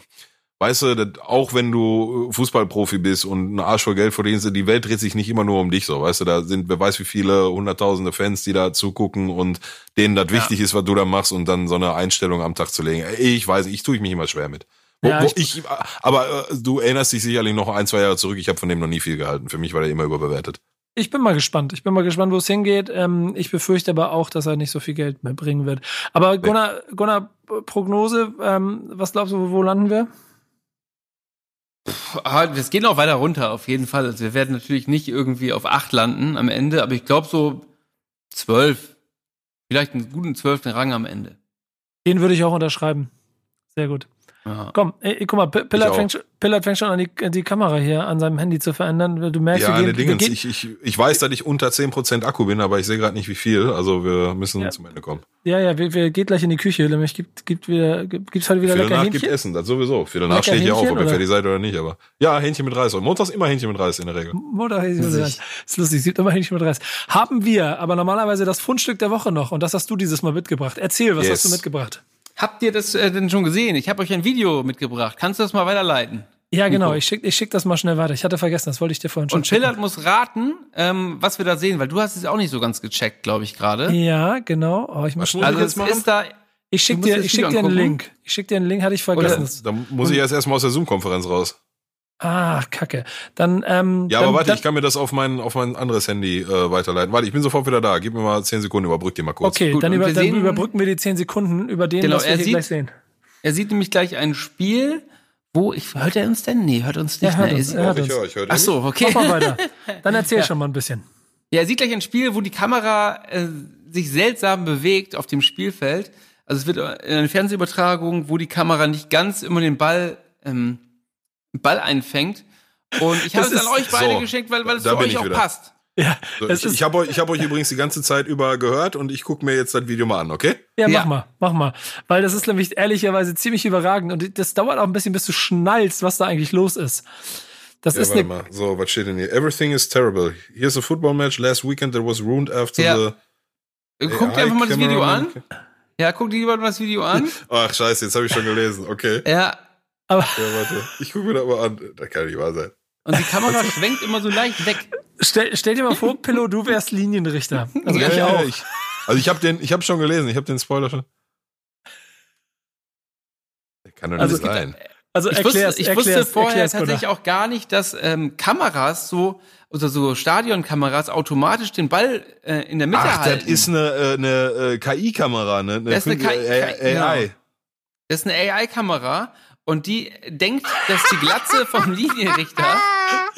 weißt du, auch wenn du Fußballprofi bist und einen Arsch voll Geld verdienst, die Welt dreht sich nicht immer nur um dich so, weißt du, da sind, wer weiß wie viele hunderttausende Fans, die da zugucken und denen das wichtig ist, was du da machst und dann so eine Einstellung am Tag zu legen. Ich weiß, ich tue ich mich immer schwer mit. Wo, Ja, wo ich- ich, aber äh, du erinnerst dich sicherlich noch ein, zwei Jahre zurück. Ich habe von dem noch nie viel gehalten. Für mich war der immer überbewertet. Ich bin mal gespannt. Ich bin mal gespannt, wo es hingeht. Ähm, ich befürchte aber auch, dass er nicht so viel Geld mehr bringen wird. Aber Gunnar, Gunnar Prognose, ähm, was glaubst du, wo landen wir? Ah, Es geht noch weiter runter, auf jeden Fall. Also wir werden natürlich nicht irgendwie auf acht landen am Ende, aber ich glaube so zwölf. Vielleicht einen guten zwölften Rang am Ende. Den würde ich auch unterschreiben. Sehr gut. Ja. Komm, ey, guck mal, Pillard fängt, schon- Pillard fängt schon an, die, die Kamera hier an seinem Handy zu verändern. Du merkst, Ja, wir gehen, wir gehen, Ich, ich, ich weiß, dass ich unter 10% Akku bin, aber ich sehe gerade nicht wie viel. Also wir müssen Ja. zum Ende kommen. ja, ja, wir, wir geht gleich in die Küche. Nämlich gibt, gibt wieder, gibt, gibt's heute wieder Für lecker danach gibt Hähnchen? Essen, das sowieso. Für danach Lecker stehe ich hier auf, ob ihr fertig seid oder nicht. Aber ja, Hähnchen mit Reis. Und montags immer Hähnchen mit Reis in der Regel. Mutter, Hähnchen mit Reis. Ist lustig, es gibt immer Hähnchen mit Reis. Haben wir aber normalerweise das Fundstück der Woche noch und das hast du dieses Mal mitgebracht. Erzähl, was Yes. hast du mitgebracht? Habt ihr das äh, denn schon gesehen? Ich habe euch ein Video mitgebracht. Kannst du das mal weiterleiten? Ja, genau, ich schick, ich schick das mal schnell weiter. Ich hatte vergessen, das wollte ich dir vorhin schon Und Pillard muss raten, ähm, was wir da sehen, weil du hast es auch nicht so ganz gecheckt, glaube ich, gerade. Ja, genau. Oh, ich muss Also jetzt ist da, ich schick du musst dir, ich schick dir einen. Link. Ich schick dir einen Link, hatte ich vergessen. Das- Da muss ich erst erstmal aus der Zoom-Konferenz raus. Ah, Kacke. Dann, ähm, Ja, dann, aber warte, dann, ich kann mir das auf mein, auf mein anderes Handy äh, weiterleiten. Warte, ich bin sofort wieder da. Gib mir mal 10 Sekunden, überbrück dir mal kurz. Okay, Gut, dann, über, dann sehen- überbrücken wir die 10 Sekunden über den, Genau, was wir er hier sieht- gleich sehen. er sieht nämlich gleich ein Spiel, wo, ich, hört er uns denn? Nee, hört uns nicht. Er hört ne? uns, er hört ich uns. höre, ich höre Ach so, okay. Mach mal weiter. Dann erzähl schon mal ein bisschen. Ja, er sieht gleich ein Spiel, wo die Kamera äh, sich seltsam bewegt auf dem Spielfeld. Also es wird eine Fernsehübertragung, wo die Kamera nicht ganz immer den Ball, ähm, Ball einfängt. Und ich habe es an euch beide So, geschenkt, weil, weil es für euch auch wieder. passt. Ja, So, ich ich habe euch, ich hab euch übrigens die ganze Zeit über gehört und ich gucke mir jetzt das Video mal an, okay? ja, mach Ja. mal, mach mal. Weil das ist nämlich ehrlicherweise ziemlich überragend und das dauert auch ein bisschen, bis du schnallst, was da eigentlich los ist. Das Ja, ist warte eine, mal. So, was steht denn hier? Everything is terrible. Here's a football match last weekend that was ruined after Ja. the. Guck dir einfach mal das Video an. Ja, guck dir lieber mal das Video an. Ach, scheiße, jetzt habe ich schon gelesen. Okay. Ja. Aber Ja, warte. Ich gucke mir das mal an. Das kann nicht wahr sein. Und die Kamera schwenkt immer so leicht weg. stell, stell dir mal vor, Pillow, du wärst Linienrichter. Also Ja, ich Ja, auch. Ich, also ich habe den, ich habe schon gelesen. Ich habe den Spoiler schon. Kann doch nicht Also- sein. Also Ich wusste, ich wusste vorher erklär's, tatsächlich auch gar nicht, dass ähm, Kameras so, oder so Stadionkameras automatisch den Ball äh, in der Mitte Ach, halten. das ist eine, äh, eine äh, KI-Kamera, ne? Das ist eine KI, AI. genau. Das ist eine AI-Kamera und die denkt, dass die Glatze vom Linienrichter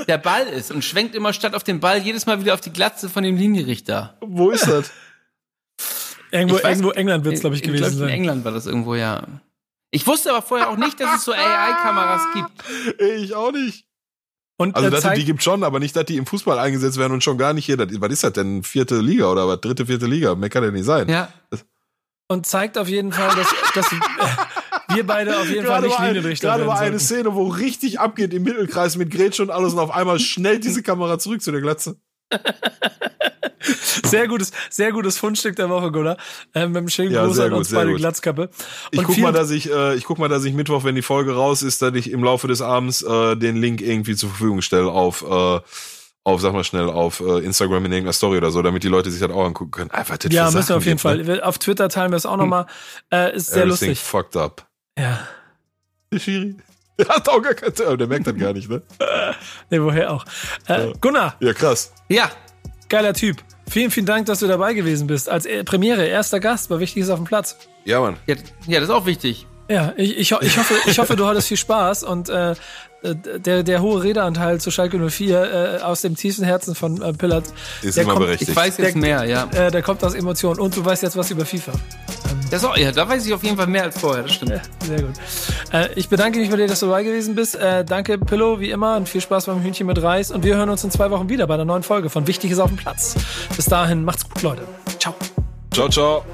der Ball ist und schwenkt immer statt auf den Ball jedes Mal wieder auf die Glatze von dem Linienrichter. Wo ist das? Irgendwo, weiß- irgendwo England wird's, glaube ich, In- gewesen In sein. England war das irgendwo, ja. Ich wusste aber vorher auch nicht, dass es so AI-Kameras gibt. Ich auch nicht. Und Also, dass die gibt schon, aber nicht, dass die im Fußball eingesetzt werden und schon gar nicht hier. Das, was ist das denn? Vierte Liga oder was? Dritte, vierte Liga? Mehr kann ja nicht sein. Ja. und zeigt auf jeden Fall, dass, dass äh, wir beide auf jeden Fall nicht war, ein, Linienrichter gerade war eine. Szene, wo richtig abgeht im Mittelkreis mit Grätsche und alles und auf einmal schnellt diese Kamera zurück zu der Glatze. Sehr gutes, sehr gutes Fundstück der Woche, Gunnar. Ähm, mit dem schönen Ja, Gruß an gut, uns beide gut. Glatzkappe. Ich Und guck viel- mal, dass ich, äh, ich guck mal, dass ich Mittwoch, wenn die Folge raus ist, dass ich im Laufe des Abends äh, den Link irgendwie zur Verfügung stelle auf, äh, auf, sag mal schnell, auf äh, Instagram in irgendeiner Story oder so, damit die Leute sich das auch angucken können. Einfach das Ja, müssen wir auf jeden ne? Fall. Auf Twitter teilen wir es auch nochmal. Äh, ist sehr Everything lustig. fucked up. Ja. Der Schiri. Der hat auch gar kein, oh, der merkt das gar nicht, ne? Nee, woher auch. Äh, Gunnar, Ja, krass. Ja. geiler Typ. Vielen, vielen Dank, dass du dabei gewesen bist. Als äh, Premiere, erster Gast, war Wichtiges auf dem Platz. Ja, Mann. Ja, ja, das ist auch wichtig. Ja, ich, ich, ich, hoffe, ich hoffe, du hattest viel Spaß und äh, der, der hohe Redeanteil zu Schalke 04 äh, aus dem tiefsten Herzen von äh, Pillard, Ist der immer kommt, berechtigt. Ich weiß jetzt Der- mehr, ja. äh, der kommt aus Emotionen und du weißt jetzt was über FIFA. Das auch, ja, da weiß ich auf jeden Fall mehr als vorher, das stimmt. Sehr gut. Äh, ich bedanke mich bei dir, dass du dabei gewesen bist. Äh, danke, Pillow, wie immer, und viel Spaß beim Hühnchen mit Reis. Und wir hören uns in zwei Wochen wieder bei einer neuen Folge von Wichtig ist auf dem Platz. Bis dahin, macht's gut, Leute. Ciao. Ciao, ciao.